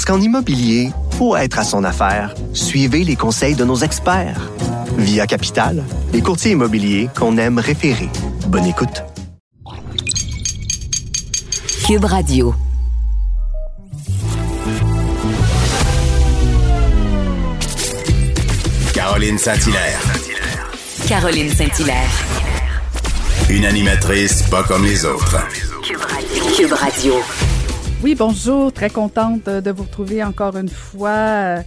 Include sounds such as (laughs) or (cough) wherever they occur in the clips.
Parce qu'en immobilier, pour être à son affaire, suivez les conseils de nos experts. Via Capital, les courtiers immobiliers qu'on aime référer. Bonne écoute. Cube Radio. Caroline Saint-Hilaire. Caroline Saint-Hilaire. Une animatrice pas comme les autres. Cube Radio. Oui, bonjour. Très contente de vous retrouver encore une fois.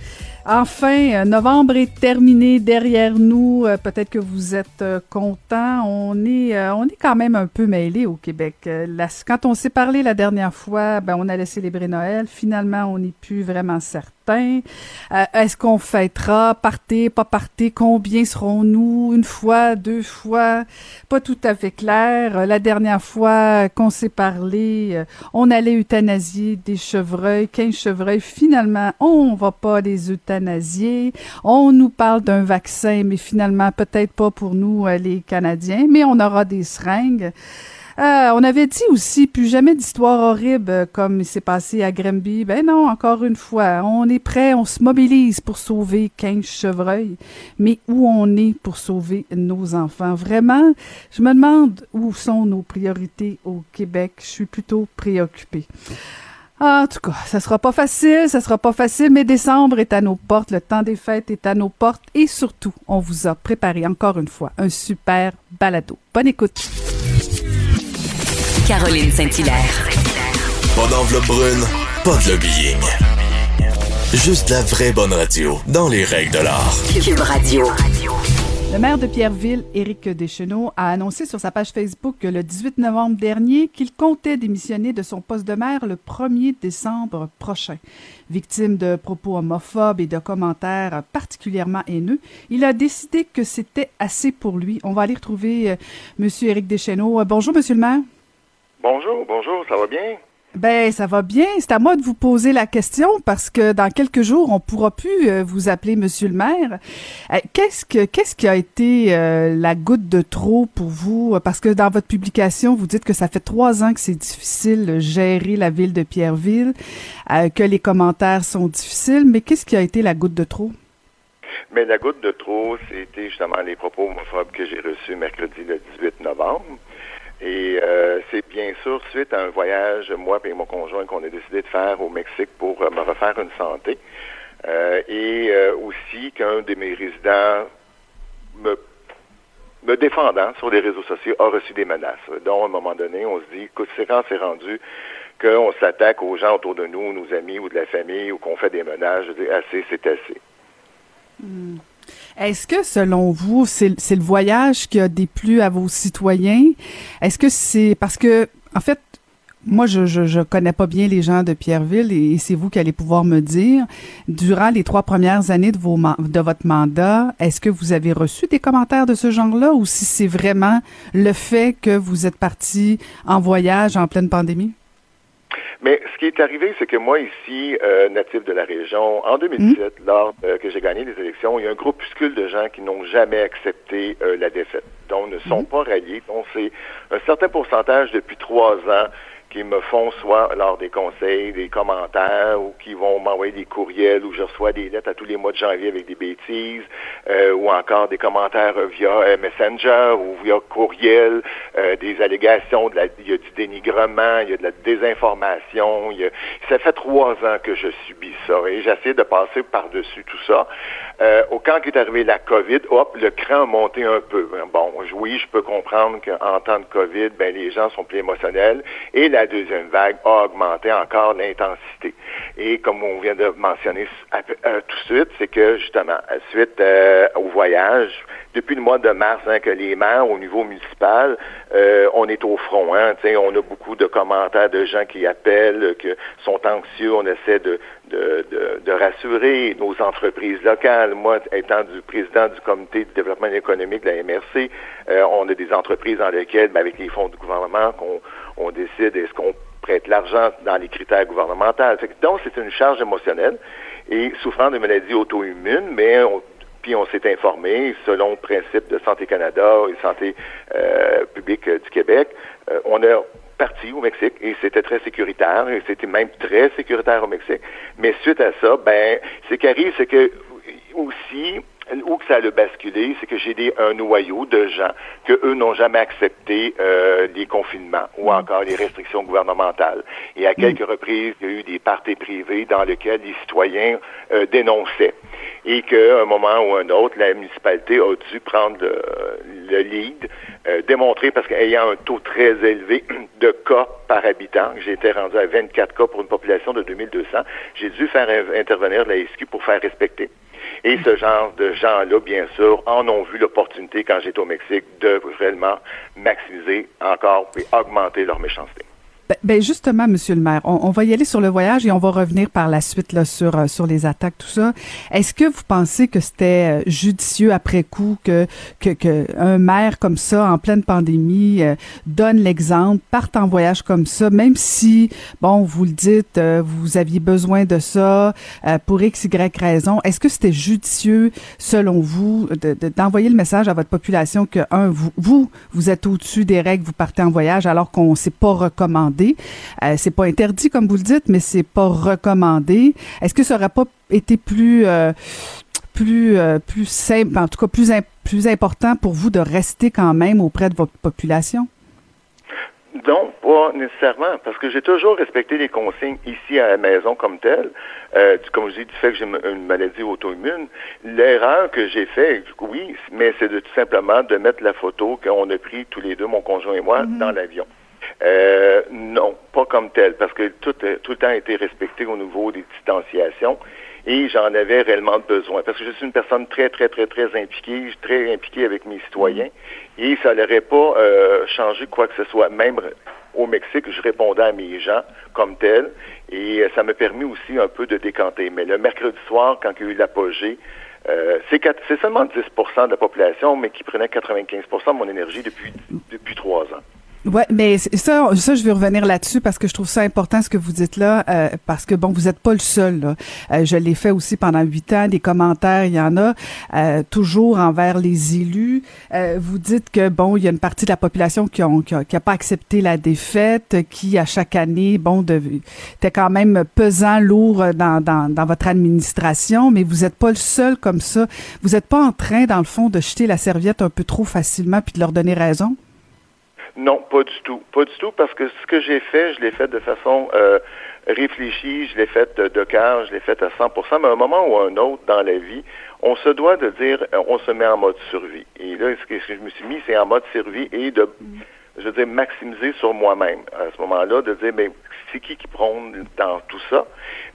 Enfin, novembre est terminé derrière nous. Euh, peut-être que vous êtes euh, contents. On est, euh, on est quand même un peu mêlés au Québec. quand on s'est parlé la dernière fois, ben, on allait célébrer Noël. Finalement, on n'est plus vraiment certain euh, est-ce qu'on fêtera? Partez, pas partez? Combien serons-nous? Une fois, deux fois? Pas tout à fait clair. Euh, la dernière fois qu'on s'est parlé, euh, on allait euthanasier des chevreuils, 15 chevreuils. Finalement, on va pas les euthanasier. On nous parle d'un vaccin, mais finalement, peut-être pas pour nous, les Canadiens, mais on aura des seringues. Euh, on avait dit aussi plus jamais d'histoires horribles euh, comme il s'est passé à Granby. Ben non, encore une fois, on est prêt, on se mobilise pour sauver 15 chevreuils, mais où on est pour sauver nos enfants? Vraiment, je me demande où sont nos priorités au Québec. Je suis plutôt préoccupée. En tout cas, ça sera pas facile, ça sera pas facile, mais décembre est à nos portes, le temps des fêtes est à nos portes et surtout, on vous a préparé encore une fois un super balado. Bonne écoute. Caroline Saint-Hilaire. Pas d'enveloppe brune, pas de lobbying. Juste la vraie bonne radio, dans les règles de l'art. Cube Radio. Le maire de Pierreville, Éric Deschenaux, a annoncé sur sa page Facebook le 18 novembre dernier qu'il comptait démissionner de son poste de maire le 1er décembre prochain. Victime de propos homophobes et de commentaires particulièrement haineux, il a décidé que c'était assez pour lui. On va aller retrouver euh, M. Éric Deschenaux. Euh, bonjour, Monsieur le maire. Bonjour, bonjour, ça va bien? Ben, ça va bien. C'est à moi de vous poser la question parce que dans quelques jours, on pourra plus euh, vous appeler Monsieur le maire. Euh, qu'est-ce que qu'est-ce qui a été euh, la goutte de trop pour vous? Parce que dans votre publication, vous dites que ça fait trois ans que c'est difficile de gérer la ville de Pierreville, que les commentaires sont difficiles. Mais qu'est-ce qui a été la goutte de trop? Mais la goutte de trop, c'était justement les propos homophobes que j'ai reçus mercredi le 18 novembre. Et euh, c'est bien sûr suite à un voyage, moi et mon conjoint, qu'on a décidé de faire au Mexique pour euh, me refaire une santé. Euh, et aussi qu'un de mes résidents me, me défendant sur les réseaux sociaux a reçu des menaces. Donc, à un moment donné, on se dit, écoute, c'est quand c'est rendu qu'on s'attaque aux gens autour de nous, nos amis ou de la famille, ou qu'on fait des menaces, je dis, assez, c'est assez. Hmm. Est-ce que, selon vous, c'est le voyage qui a déplu à vos citoyens? Est-ce que c'est parce que, en fait, moi, je, je, connais pas bien les gens de Pierreville et, c'est vous qui allez pouvoir me dire, durant les trois premières années de, vos, de votre mandat, est-ce que vous avez reçu des commentaires de ce genre-là ou si c'est vraiment le fait que vous êtes parti en voyage en pleine pandémie? Mais ce qui est arrivé, c'est que moi, ici, euh, natif de la région, en 2017, hmm. lors euh, que j'ai gagné les élections, il y a un groupuscule de gens qui n'ont jamais accepté euh, la défaite, donc ne sont hmm. pas ralliés. Donc, c'est un certain pourcentage depuis trois ans qui me font soit lors des conseils, des commentaires, ou qui vont m'envoyer des courriels, où je reçois des lettres à tous les mois de janvier avec des bêtises, euh, ou encore des commentaires via euh, Messenger ou via courriel, euh, des allégations, de la, il y a du dénigrement, il y a de la désinformation. Il y a, ça fait trois ans que je subis ça et j'essaie de passer par-dessus tout ça. Au camp qui est arrivé la COVID, hop, le cran a monté un peu. Bon, oui, je peux comprendre qu'en temps de COVID, ben, les gens sont plus émotionnels et la deuxième vague a augmenté encore l'intensité. Et comme on vient de mentionner euh, tout de suite, c'est que justement, suite euh, au voyage, depuis le mois de mars, hein, que les maires au niveau municipal, euh, on est au front. Hein, on a beaucoup de commentaires de gens qui appellent, qui sont anxieux. On essaie de, de, de, rassurer nos entreprises locales. Moi, étant du président du comité de développement économique de la MRC, euh, on a des entreprises dans lesquelles, ben, avec les fonds du gouvernement, qu'on on décide est-ce qu'on prête l'argent dans les critères gouvernementaux. donc, c'est une charge émotionnelle. Et souffrant de maladies auto-immunes, mais puis on s'est informé, selon le principe de Santé Canada et Santé euh, publique du Québec, euh, on a parti au Mexique et c'était très sécuritaire et c'était même très sécuritaire au Mexique. Mais suite à ça, ben, ce qui arrive, c'est que aussi, où que ça a basculé, c'est que j'ai des, un noyau de gens que eux n'ont jamais accepté euh, les confinements ou mm. encore les restrictions gouvernementales. Et à mm. quelques reprises, il y a eu des parties privées dans lesquelles les citoyens euh, dénonçaient. Et qu'à un moment ou un autre, la municipalité a dû prendre le, lead, euh, démontrer, parce qu'ayant un taux très élevé (clears throat) de cas par habitant, j'ai été rendu à 24 cas pour une population de 2200, j'ai dû faire intervenir la SQ pour faire respecter. Et ce genre de gens-là, bien sûr, en ont vu l'opportunité quand j'étais au Mexique de réellement maximiser encore et augmenter leur méchanceté. Ben, ben, justement, Monsieur le maire, on, va y aller sur le voyage et on va revenir par la suite là, sur, euh, sur les attaques, tout ça. Est-ce que vous pensez que c'était euh, judicieux après coup que, que, que, un maire comme ça, en pleine pandémie, euh, donne l'exemple, parte en voyage comme ça, même si, bon, vous le dites, vous aviez besoin de ça pour X, Y raison. Est-ce que c'était judicieux, selon vous, d'envoyer le message à votre population que, un, vous, vous, vous êtes au-dessus des règles, vous partez en voyage alors qu'on ne s'est pas recommandé? Euh, c'est pas interdit comme vous le dites, mais c'est pas recommandé. Est-ce que ça aurait pas été plus euh, plus euh, plus simple, en tout cas plus plus important pour vous de rester quand même auprès de votre population? Non, pas nécessairement, parce que j'ai toujours respecté les consignes ici à la maison comme telle. comme je dis, du fait que j'ai une maladie auto-immune, l'erreur que j'ai faite, oui, mais c'est de tout simplement de mettre la photo qu'on a pris tous les deux, mon conjoint et moi, mm-hmm. dans l'avion. Euh, non, pas comme tel, parce que tout, tout le temps a été respecté au niveau des distanciations et j'en avais réellement besoin parce que je suis une personne très, très, très, très impliquée, très impliquée avec mes citoyens et ça n'aurait pas euh, changé quoi que ce soit. Même au Mexique, je répondais à mes gens comme tel et euh, ça m'a permis aussi un peu de décanter. Mais le mercredi soir, quand il y a eu l'apogée, euh, c'est seulement 10% de la population, mais qui prenait 95% de mon énergie depuis, depuis trois ans. Ouais, mais ça, ça, je vais revenir là-dessus parce que je trouve ça important ce que vous dites là, euh, parce que bon, vous êtes pas le seul. Là. Euh, je l'ai fait aussi pendant huit ans. Des commentaires, il y en a euh, toujours envers les élus. vous dites que bon, il y a une partie de la population qui ont qui a, pas accepté la défaite, qui à chaque année, bon, était quand même pesant, lourd dans, dans, dans votre administration, mais vous êtes pas le seul comme ça. Vous n'êtes pas en train, dans le fond, de jeter la serviette un peu trop facilement puis de leur donner raison? Non, pas du tout. Pas du tout, parce que ce que j'ai fait, je l'ai fait de façon euh, réfléchie, je l'ai fait de, cœur, je l'ai fait à 100% mais à un moment ou à un autre dans la vie, on se doit de dire, euh, on se met en mode survie. Et là, ce que je me suis mis, c'est en mode survie et de, je veux dire, maximiser sur moi-même. À ce moment-là, de dire, mais c'est qui qui prône dans tout ça?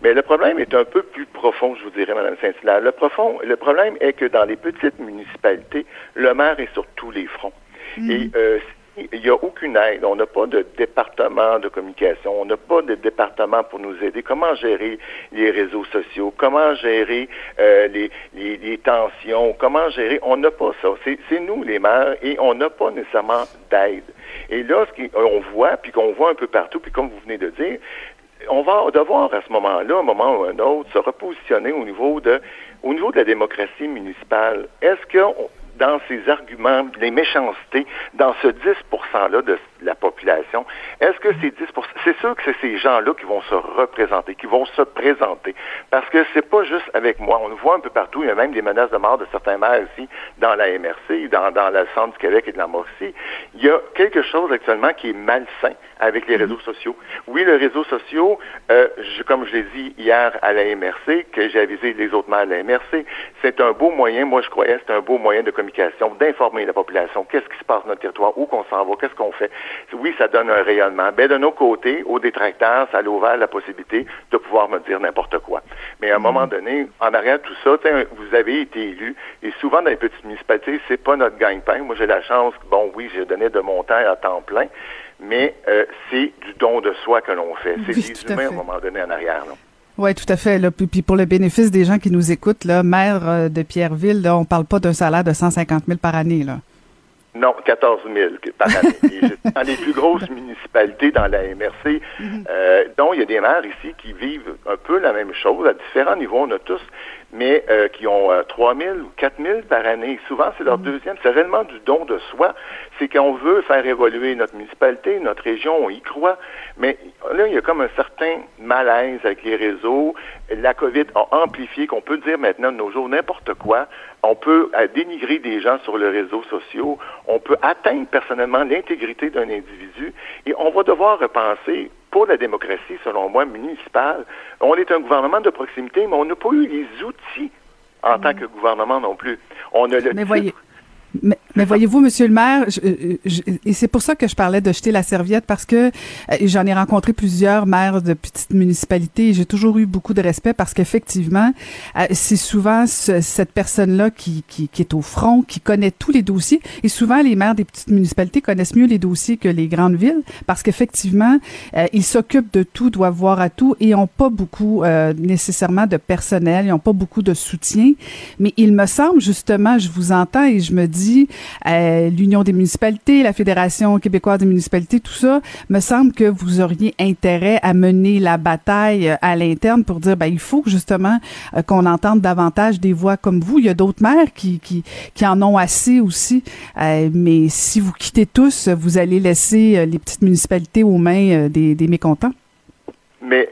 Mais le problème est un peu plus profond, je vous dirais, Mme Saint-Hilaire. Le profond, le problème est que dans les petites municipalités, le maire est sur tous les fronts. Mm. Et euh, il n'y a aucune aide. On n'a pas de département de communication. On n'a pas de département pour nous aider. Comment gérer les réseaux sociaux? Comment gérer euh, les, tensions? Comment gérer? On n'a pas ça. C'est nous, les maires, et on n'a pas nécessairement d'aide. Et là, ce qu'on voit, puis qu'on voit un peu partout, puis comme vous venez de dire, on va devoir à ce moment-là, un moment ou un autre, se repositionner au niveau de, au niveau de la démocratie municipale. Est-ce que dans ces arguments, les méchancetés, dans ce 10 %-là de la population, est-ce que ces 10 c'est sûr que c'est ces gens-là qui vont se représenter, qui vont se présenter. Parce que c'est pas juste avec moi. On le voit un peu partout. Il y a même des menaces de mort de certains maires ici, dans la MRC, dans, dans le centre du Québec et de la Mauricie. Il y a quelque chose actuellement qui est malsain avec les réseaux sociaux. Oui, les réseaux sociaux, euh, comme je l'ai dit hier à la MRC, que j'ai avisé les autres maires à la MRC, c'est un beau moyen, moi je croyais, c'est un beau moyen de communiquer communication, d'informer la population, qu'est-ce qui se passe dans notre territoire, où qu'on s'en va, qu'est-ce qu'on fait. Oui, ça donne un rayonnement. Ben, de nos côtés, aux détracteurs, ça a ouvert la possibilité de pouvoir me dire n'importe quoi. Mais à un moment donné, en arrière de tout ça, vous avez été élu, et souvent dans les petites municipalités, c'est pas notre gagne-pain. Moi, j'ai la chance, bon, oui, j'ai donné de mon temps à temps plein, mais euh, c'est du don de soi que l'on fait. C'est des humains à, un moment donné en arrière. Oui, tout à fait. Là. Puis pour le bénéfice des gens qui nous écoutent, là, maire euh, de Pierreville, là, on parle pas d'un salaire de 150 000 par année. Là. Non, 14 000 par année. (laughs) dans les plus grosses municipalités dans la MRC, mhm. euh, dont il y a des maires ici qui vivent un peu la même chose à différents niveaux. On a tous mais euh, qui ont euh, 3 000 ou 4 000 par année. Souvent, c'est leur mm. deuxième. C'est réellement du don de soi. C'est qu'on veut faire évoluer notre municipalité, notre région, on y croit. Mais là, il y a comme un certain malaise avec les réseaux. La COVID a amplifié qu'on peut dire maintenant de nos jours n'importe quoi. On peut euh, dénigrer des gens sur les réseaux sociaux. On peut atteindre personnellement l'intégrité d'un individu. Et on va devoir repenser pour la démocratie, selon moi, municipale. On est un gouvernement de proximité, mais on n'a pas eu les outils en tant mm. que gouvernement non plus. On a le mais voyez, mais, mais voyez-vous, Monsieur le maire, je, et c'est pour ça que je parlais de jeter la serviette parce que euh, j'en ai rencontré plusieurs maires de petites municipalités et j'ai toujours eu beaucoup de respect parce qu'effectivement, euh, c'est souvent cette personne-là qui, qui, qui, est au front, qui connaît tous les dossiers. Et souvent, les maires des petites municipalités connaissent mieux les dossiers que les grandes villes parce qu'effectivement, euh, ils s'occupent de tout, doivent voir à tout et ont pas beaucoup nécessairement de personnel, ils ont pas beaucoup de soutien. Mais il me semble justement, je vous entends et je me dis euh, l'Union des municipalités, la Fédération québécoise des municipalités, tout ça, me semble que vous auriez intérêt à mener la bataille euh, à l'interne pour dire, ben, il faut justement euh, qu'on entende davantage des voix comme vous. Il y a d'autres maires qui, qui, qui en ont assez aussi, mais si vous quittez tous, vous allez laisser les petites municipalités aux mains des, des mécontents. Mais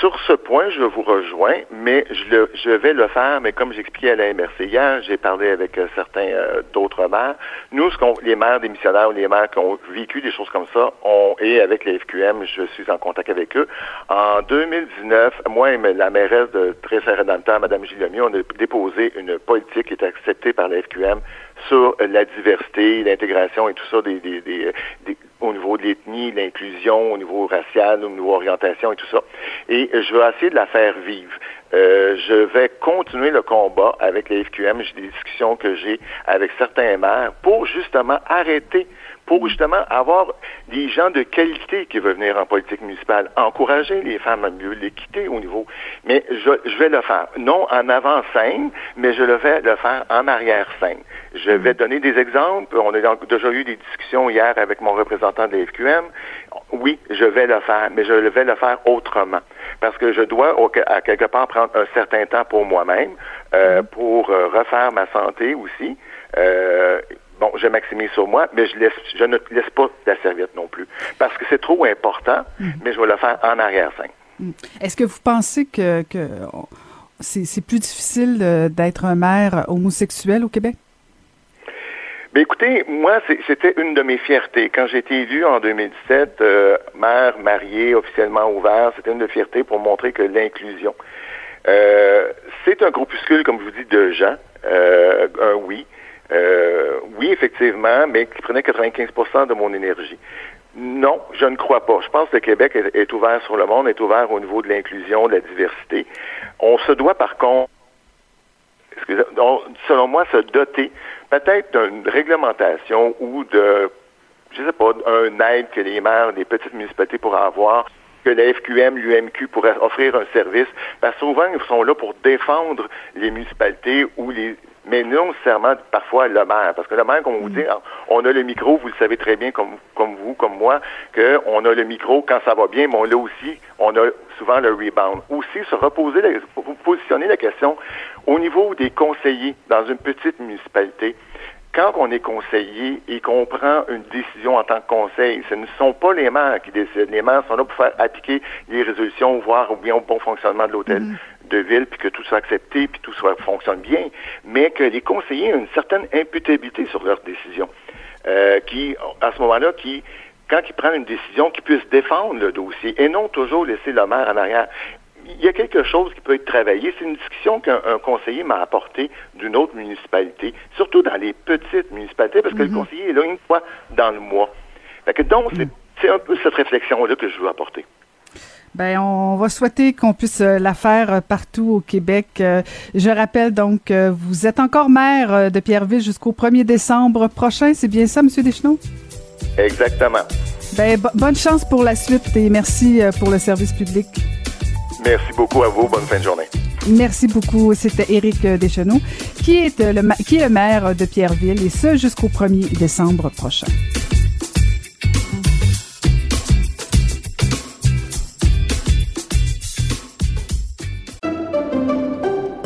sur ce point, je vous rejoins, mais je, le, je vais le faire, mais comme j'expliquais à la MRC hier, j'ai parlé avec euh, certains euh, d'autres maires. Nous, ce les maires démissionnaires ou les maires qui ont vécu des choses comme ça, et avec les FQM, je suis en contact avec eux. En 2019, moi et la mairesse de très dans le temps, Mme on a déposé une politique qui est acceptée par la FQM sur la diversité, l'intégration et tout ça des, des, des, au niveau de l'ethnie, l'inclusion, au niveau racial, au niveau orientation et tout ça. Et je vais essayer de la faire vivre. Euh, je vais continuer le combat avec les FQM. J'ai des discussions que j'ai avec certains maires pour justement arrêter pour justement avoir des gens de qualité qui veulent venir en politique municipale, encourager les femmes à mieux l'équité au niveau. Mais je, je, vais le faire, non en avant-scène, mais je le vais le faire en arrière-scène. Je vais donner des exemples. On a déjà eu des discussions hier avec mon représentant de FQM. Oui, je vais le faire, mais je vais le faire autrement. Parce que je dois, à quelque part, prendre un certain temps pour moi-même, euh, pour euh, refaire ma santé aussi. Euh, bon, je maximise sur moi, mais je laisse, je ne laisse pas la serviette non plus. Parce que c'est trop important, mm. mais je vais le faire en arrière-scène. Mm. Est-ce que vous pensez que, que c'est plus difficile d'être un maire homosexuel au Québec? Bien, écoutez, moi, c'était une de mes fiertés. Quand j'ai été élu en 2017, euh, maire marié, officiellement ouvert, c'était une de fiertés pour montrer que l'inclusion. Euh, c'est un groupuscule, comme je vous dis, de gens, euh, un oui. Euh, oui, effectivement, mais qui prenait 95% de mon énergie. Non, je ne crois pas. Je pense que le Québec est, est ouvert sur le monde, est ouvert au niveau de l'inclusion, de la diversité. On se doit, par contre, selon moi, se doter peut-être d'une réglementation ou de, je sais pas, un aide que les maires des petites municipalités pourraient avoir, que la FQM, l'UMQ pourraient offrir un service, parce que souvent, ils sont là pour défendre les municipalités ou les mais non nécessairement parfois le maire. Parce que le maire, comme on vous dit, mm. on a le micro, vous le savez très bien comme, comme vous, comme moi, qu'on a le micro quand ça va bien, mais on l'a aussi, on a souvent le rebound. Aussi, se reposer, la, positionner la question au niveau des conseillers dans une petite municipalité quand on est conseiller et qu'on prend une décision en tant que conseil, ce ne sont pas les maires qui décident. Les maires sont là pour faire appliquer les résolutions, voir bien au bon fonctionnement de l'hôtel. Mm de ville, puis que tout soit accepté, puis tout soit fonctionne bien, mais que les conseillers ont une certaine imputabilité sur leurs décisions, euh, qui, à ce moment-là, qui, quand ils prennent une décision, qu'ils puissent défendre le dossier et non toujours laisser le maire en arrière. il y a quelque chose qui peut être travaillé. C'est une discussion qu'un conseiller m'a apportée d'une autre municipalité, surtout dans les petites municipalités, parce que le mhm. conseiller est là une fois dans le mois. Fait donc, mhm. c'est un peu cette réflexion-là que je veux apporter. Ben, on va souhaiter qu'on puisse euh, la faire euh, partout au Québec. Euh, je rappelle donc, vous êtes encore maire de Pierreville jusqu'au 1er décembre prochain. C'est bien ça, M. Deschenaux? Exactement. Ben, bonne chance pour la suite et merci pour le service public. Merci beaucoup à vous. Bonne fin de journée. Merci beaucoup. C'était Éric Deschenaux, qui est, le, qui est le maire de Pierreville, et ce jusqu'au 1er décembre prochain.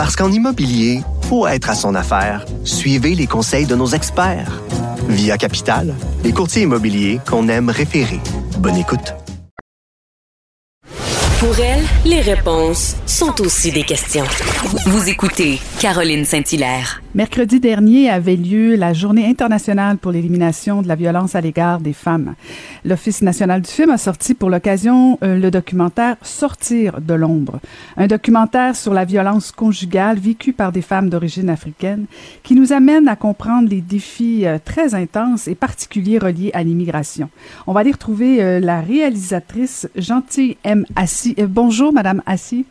Parce qu'en immobilier, pour être à son affaire, suivez les conseils de nos experts. Via Capital, les courtiers immobiliers qu'on aime référer. Bonne écoute. Pour elle, les réponses sont aussi des questions. Vous écoutez Caroline Saint-Hilaire. Mercredi dernier avait lieu la Journée internationale pour l'élimination de la violence à l'égard des femmes. L'Office national du film a sorti pour l'occasion euh, le documentaire Sortir de l'ombre, un documentaire sur la violence conjugale vécue par des femmes d'origine africaine qui nous amène à comprendre les défis euh, très intenses et particuliers reliés à l'immigration. On va aller retrouver euh, la réalisatrice Gentille M. Assis. bonjour, Madame Assis.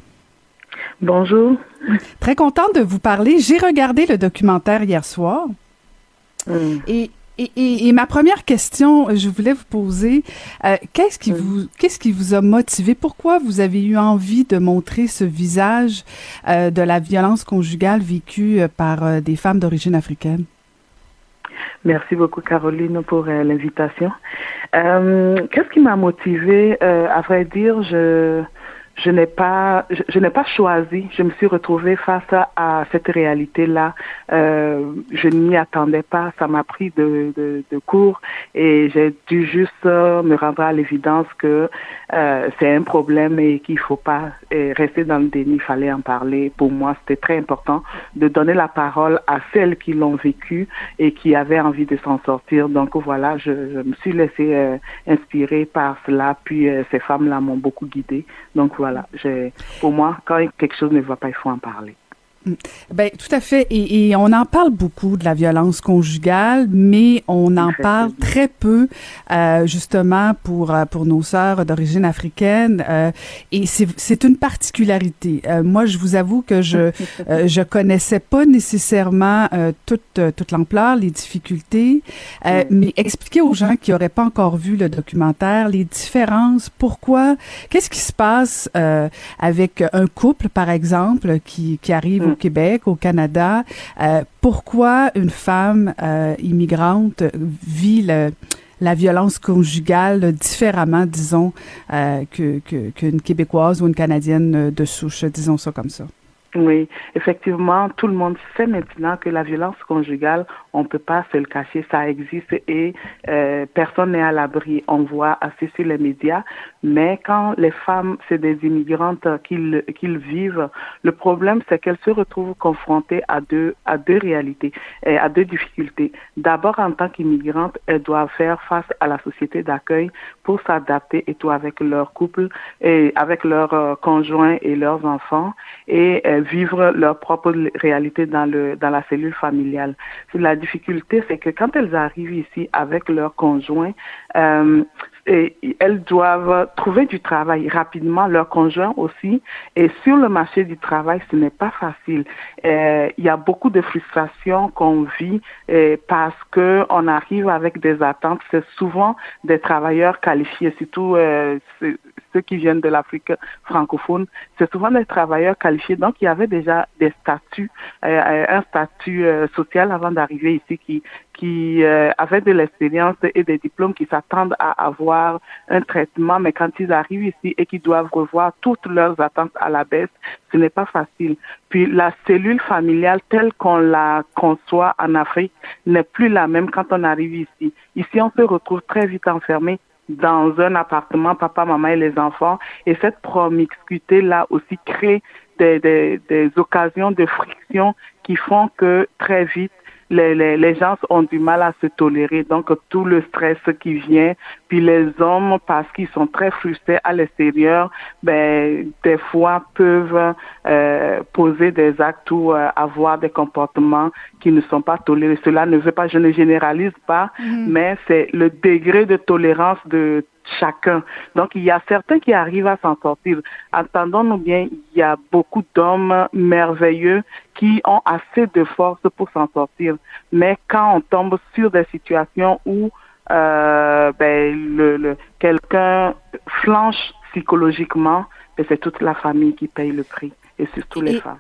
Bonjour. Très contente de vous parler. J'ai regardé le documentaire hier soir. Mm. Et, et, ma première question, je voulais vous poser, euh, qu'est-ce qui mm. vous, qu'est-ce qui vous a motivé? Pourquoi vous avez eu envie de montrer ce visage euh, de la violence conjugale vécue euh, par des femmes d'origine africaine? Merci beaucoup, Caroline, pour l'invitation. qu'est-ce qui m'a motivé? à vrai dire, je je n'ai pas, je, n'ai pas choisi. Je me suis retrouvée face à, cette réalité-là. Euh, je n'y attendais pas. Ça m'a pris de, de, cours et j'ai dû juste euh, me rendre à l'évidence que euh, c'est un problème et qu'il faut pas rester dans le déni. Il fallait en parler. Pour moi, c'était très important de donner la parole à celles qui l'ont vécu et qui avaient envie de s'en sortir. Donc voilà, je, je me suis laissée euh, inspirer par cela. Puis ces femmes-là m'ont beaucoup guidée. Donc voilà voilà, pour moi, quand quelque chose ne va pas, il faut en parler. Mm. Ben, tout à fait. Et, on en parle beaucoup de la violence conjugale, mais on en parle très peu, euh, justement, pour, euh, pour nos sœurs d'origine africaine. Euh, et c'est une particularité. Euh, moi, je vous avoue que je (laughs) euh, je connaissais pas nécessairement euh, toute, toute l'ampleur, les difficultés, mais expliquer aux gens qui n'auraient pas encore vu le documentaire les différences, pourquoi, qu'est-ce qui se passe avec un couple, par exemple, qui, qui arrive au Québec, au Canada, euh, pourquoi une femme euh, immigrante vit la violence conjugale différemment, disons, euh, qu'une Québécoise ou une Canadienne de souche, disons ça comme ça? Oui, effectivement, tout le monde sait maintenant que la violence conjugale, on ne peut pas se le cacher, ça existe et euh, personne n'est à l'abri. On voit assez sur les médias, mais quand les femmes, c'est des immigrantes qu'ils qu'ils vivent, le problème c'est qu'elles se retrouvent confrontées à deux à deux réalités et à deux difficultés. D'abord, en tant qu'immigrantes, elles doivent faire face à la société d'accueil pour s'adapter et tout avec leur couple et avec leurs euh, conjoints et leurs enfants et euh, vivre leur propre réalité dans le dans la cellule familiale. La difficulté, c'est que quand elles arrivent ici avec leur conjoint, euh, et elles doivent trouver du travail rapidement, leur conjoint aussi. Et sur le marché du travail, ce n'est pas facile. Euh, il y a beaucoup de frustration qu'on vit euh, parce que on arrive avec des attentes. C'est souvent des travailleurs qualifiés, surtout euh, ceux qui viennent de l'Afrique francophone, c'est souvent des travailleurs qualifiés. Donc, il y avait déjà des statuts, euh, un statut euh, social avant d'arriver ici qui qui euh, avaient de l'expérience et des diplômes qui s'attendent à avoir un traitement, mais quand ils arrivent ici et qu'ils doivent revoir toutes leurs attentes à la baisse, ce n'est pas facile. Puis la cellule familiale telle qu'on la conçoit en Afrique n'est plus la même quand on arrive ici. Ici, on se retrouve très vite enfermé dans un appartement, papa, maman et les enfants. Et cette promiscuité-là aussi crée des, des, des occasions de friction qui font que très vite, les, les, les, gens ont du mal à se tolérer. Donc, tout le stress qui vient, puis les hommes, parce qu'ils sont très frustrés à l'extérieur, ben, des fois peuvent euh, poser des actes ou euh, avoir des comportements qui ne sont pas tolérés. Cela ne veut pas, je ne généralise pas, mm-hmm. mais c'est le degré de tolérance de chacun. Donc, il y a certains qui arrivent à s'en sortir. Entendons-nous bien, il y a beaucoup d'hommes merveilleux qui ont assez de force pour s'en sortir. Mais quand on tombe sur des situations où euh, ben, le, le quelqu'un flanche psychologiquement, ben, c'est toute la famille qui paye le prix, et surtout les femmes.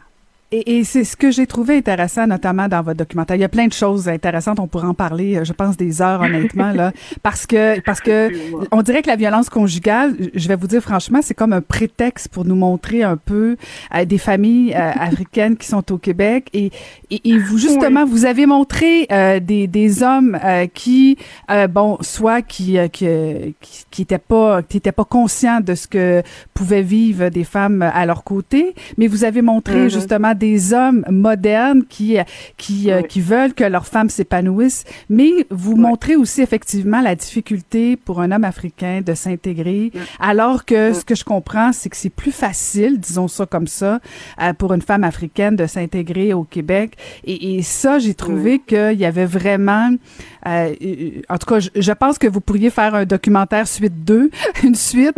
Et, et c'est ce que j'ai trouvé intéressant, notamment dans votre documentaire. Il y a plein de choses intéressantes. On pourrait en parler, euh, je pense, des heures, honnêtement, là, (laughs) parce que parce que on dirait que la violence conjugale, je vais vous dire franchement, c'est comme un prétexte pour nous montrer un peu euh, des familles euh, (laughs) africaines qui sont au Québec. Et, et, vous justement, vous avez montré euh, des, des hommes qui, bon, soit qui qui qui étaient pas qui étaient pas conscients de ce que pouvaient vivre des femmes à leur côté, mais vous avez montré mm-hmm. justement des hommes modernes qui qui euh, qui veulent que leurs femmes s'épanouissent, mais vous montrez aussi effectivement la difficulté pour un homme africain de s'intégrer, alors que ce que je comprends, c'est que c'est plus facile, disons ça comme ça, euh, pour une femme africaine de s'intégrer au Québec. Et, et ça, j'ai trouvé qu'il y avait vraiment, euh, en tout cas, je, je, pense que vous pourriez faire un documentaire suite 2, (laughs) une suite,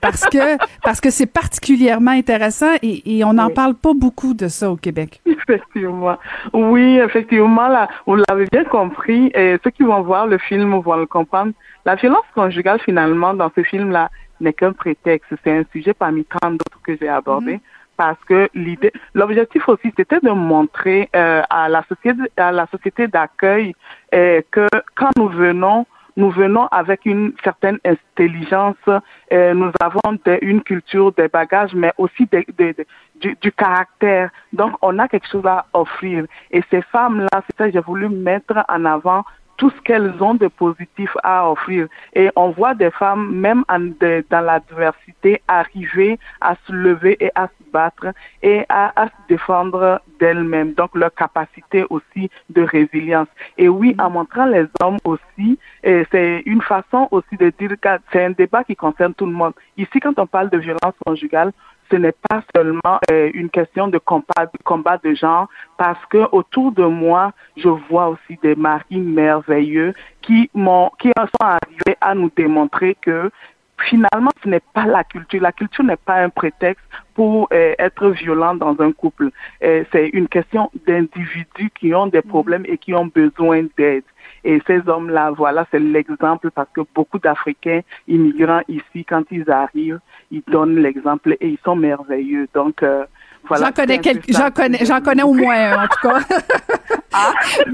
parce que parce que c'est particulièrement intéressant et, et on n'en parle pas beaucoup de ça au Québec. (laughs) Effectivement. Oui, effectivement, là, vous l'avez bien compris, et ceux qui vont voir le film vont le comprendre. La violence conjugale, finalement, dans ce film-là, n'est qu'un prétexte. C'est un sujet parmi tant d'autres que j'ai abordé. Mhm. Parce que l'idée, l'objectif aussi, c'était de montrer euh, à la société, à la société d'accueil euh, que quand nous venons nous venons avec une certaine intelligence, euh, nous avons une culture, des bagages, mais aussi du, du, caractère. Donc, on a quelque chose à offrir. Et ces femmes-là, c'est ça que j'ai voulu mettre en avant tout ce qu'elles ont de positif à offrir. Et on voit des femmes, même dans la diversité, arriver à se lever et à se battre et à, à se défendre d'elles-mêmes. Donc leur capacité aussi de résilience. Et oui, en montrant les hommes aussi, c'est une façon aussi de dire que c'est un débat qui concerne tout le monde. Ici, quand on parle de violence conjugale, ce n'est pas seulement euh, une question de combat, de genre, parce que autour de moi, je vois aussi des maris merveilleux qui qui sont arrivés à nous démontrer que finalement, ce n'est pas la culture. La culture n'est pas un prétexte pour euh, être violent dans un couple. Euh, c'est une question d'individus qui ont des problèmes et qui ont besoin d'aide. Et ces hommes-là, voilà, c'est l'exemple parce que beaucoup d'Africains immigrants ici, quand ils arrivent, ils donnent l'exemple et ils sont merveilleux. Donc, euh, voilà. J'en connais quelques, j'en connais, j'en connais au moins un, en tout cas. (laughs) ah. (laughs)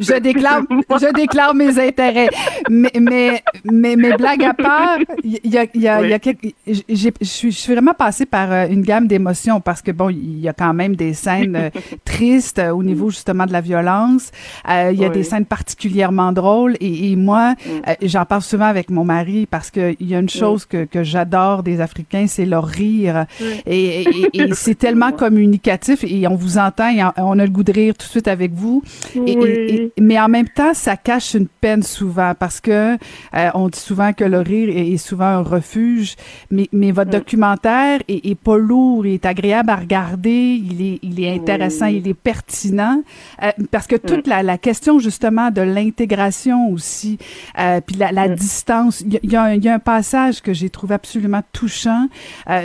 je déclare, je déclare mes intérêts. Mais, mais, mais, mes blagues à part, il y a, il y a, il y a quelques, je suis, je suis vraiment passée par euh, une gamme d'émotions parce que bon, il y a quand même des scènes euh, (laughs) tristes au niveau justement de la violence. Euh, il y a des scènes particulièrement drôles et, et moi, mm. j'en parle souvent avec mon mari parce que il y a une chose que, que j'adore des Africains, c'est leur rire. Et, et, et c'est tellement communicatif et on vous entend et on a le goût de rire tout de suite avec vous. Et, mais en même temps, ça cache une peine souvent parce que euh, on dit souvent que le rire est, souvent un refuge. Mais, mais votre documentaire est, est, pas lourd, il est agréable à regarder, il est, il est intéressant, il est pertinent euh, parce que toute la, la, question justement de l'intégration aussi, euh, puis la, la distance. Il y, a, y, a un passage que j'ai trouvé absolument touchant.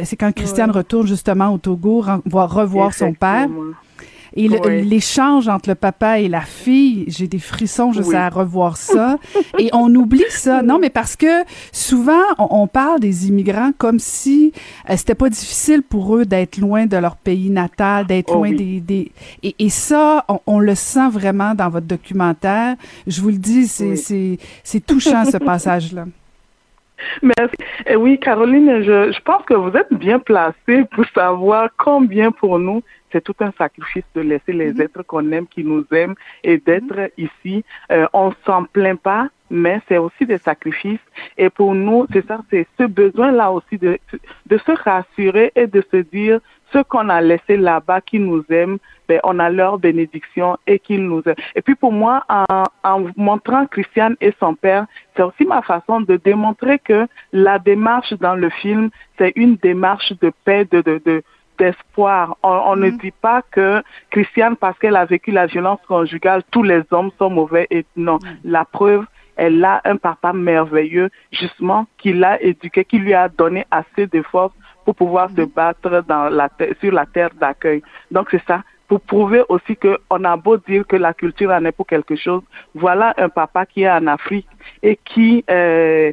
C'est quand Christiane retourne justement au Togo voir revoir son père. Et Oui. l'échange entre le papa et la fille, j'ai des frissons juste à revoir ça. (laughs) et on oublie ça. Non, mais parce que souvent, on, on parle des immigrants comme si euh, c'était pas difficile pour eux d'être loin de leur pays natal, d'être Oh loin oui. des... des... Et, et ça, on, on le sent vraiment dans votre documentaire. Je vous le dis, Oui. c'est touchant, ce (laughs) passage-là. Merci. Et oui, Caroline, je, je pense que vous êtes bien placée pour savoir combien pour nous c'est tout un sacrifice de laisser les êtres qu'on aime, qui nous aiment, et d'être ici. Euh, on s'en plaint pas, mais c'est aussi des sacrifices. Et pour nous, c'est ça, c'est ce besoin-là aussi de, de se rassurer et de se dire ceux qu'on a laissés là-bas qui nous aiment, ben, on a leur bénédiction et qu'ils nous aiment. Et puis pour moi, en, en montrant Christiane et son père, c'est aussi ma façon de démontrer que la démarche dans le film, c'est une démarche de paix, de, de, de d'espoir. On, on ne dit pas que Christiane, parce qu'elle a vécu la violence conjugale, tous les hommes sont mauvais. Et non, la preuve, elle a un papa merveilleux, justement, qui l'a éduqué, qui lui a donné assez de force pour pouvoir se battre dans la terre- sur la terre d'accueil. Donc c'est ça. Pour prouver aussi que on a beau dire que la culture en est pour quelque chose, voilà un papa qui est en Afrique et qui euh,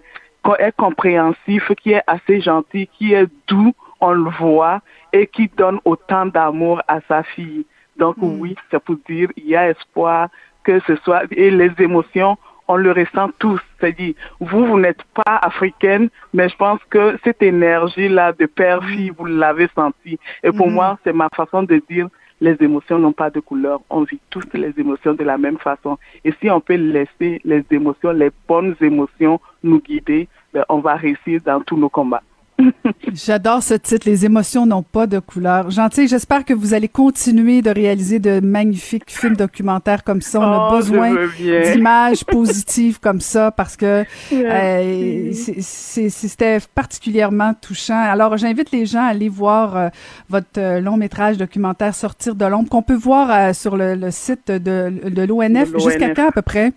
est compréhensif, qui est assez gentil, qui est doux, on le voit, et qui donne autant d'amour à sa fille. Donc oui, c'est pour dire, il y a espoir que ce soit, et les émotions, on le ressent tous. C'est-à-dire, vous, vous n'êtes pas africaine, mais je pense que cette énergie-là de père-fille, vous l'avez senti. Et pour Mhm. moi, c'est ma façon de dire, les émotions n'ont pas de couleur. On vit tous les émotions de la même façon. Et si on peut laisser les émotions, les bonnes émotions nous guider, ben, on va réussir dans tous nos combats. (laughs) J'adore ce titre, Les émotions n'ont pas de couleur. Gentil, j'espère que vous allez continuer de réaliser de magnifiques films documentaires comme ça. On a Oh, besoin d'images positives comme ça parce que (laughs) euh, c'était particulièrement touchant. Alors, j'invite les gens à aller voir euh, votre euh, long métrage documentaire Sortir de l'ombre qu'on peut voir euh, sur le, le site de, de l'ONF. Jusqu'à quand à peu près?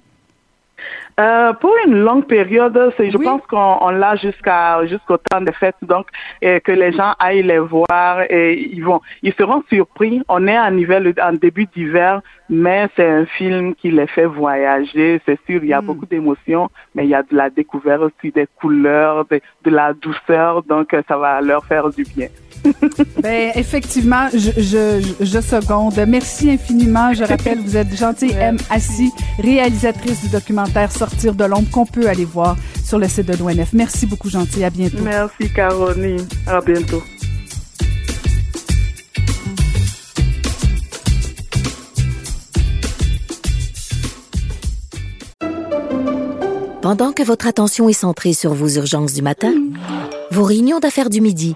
Euh, pour une longue période, je Oui. pense qu'on on l'a jusqu'à jusqu'au temps des fêtes, donc que les gens aillent les voir et ils vont, ils seront surpris. On est en hiver, le- en début d'hiver, mais c'est un film qui les fait voyager. C'est sûr, il y a Mm. beaucoup d'émotions, mais il y a de la découverte aussi des couleurs, de, de la douceur, donc ça va leur faire du bien. (laughs) Ben, effectivement, je, je, je seconde. Merci infiniment. Je rappelle, vous êtes gentille M. Assis, réalisatrice du documentaire Sortir de l'ombre qu'on peut aller voir sur le site de l'ONF. Merci beaucoup, gentil. À bientôt. Merci Caroline, à bientôt. Pendant que votre attention est centrée sur vos urgences du matin, vos réunions d'affaires du midi,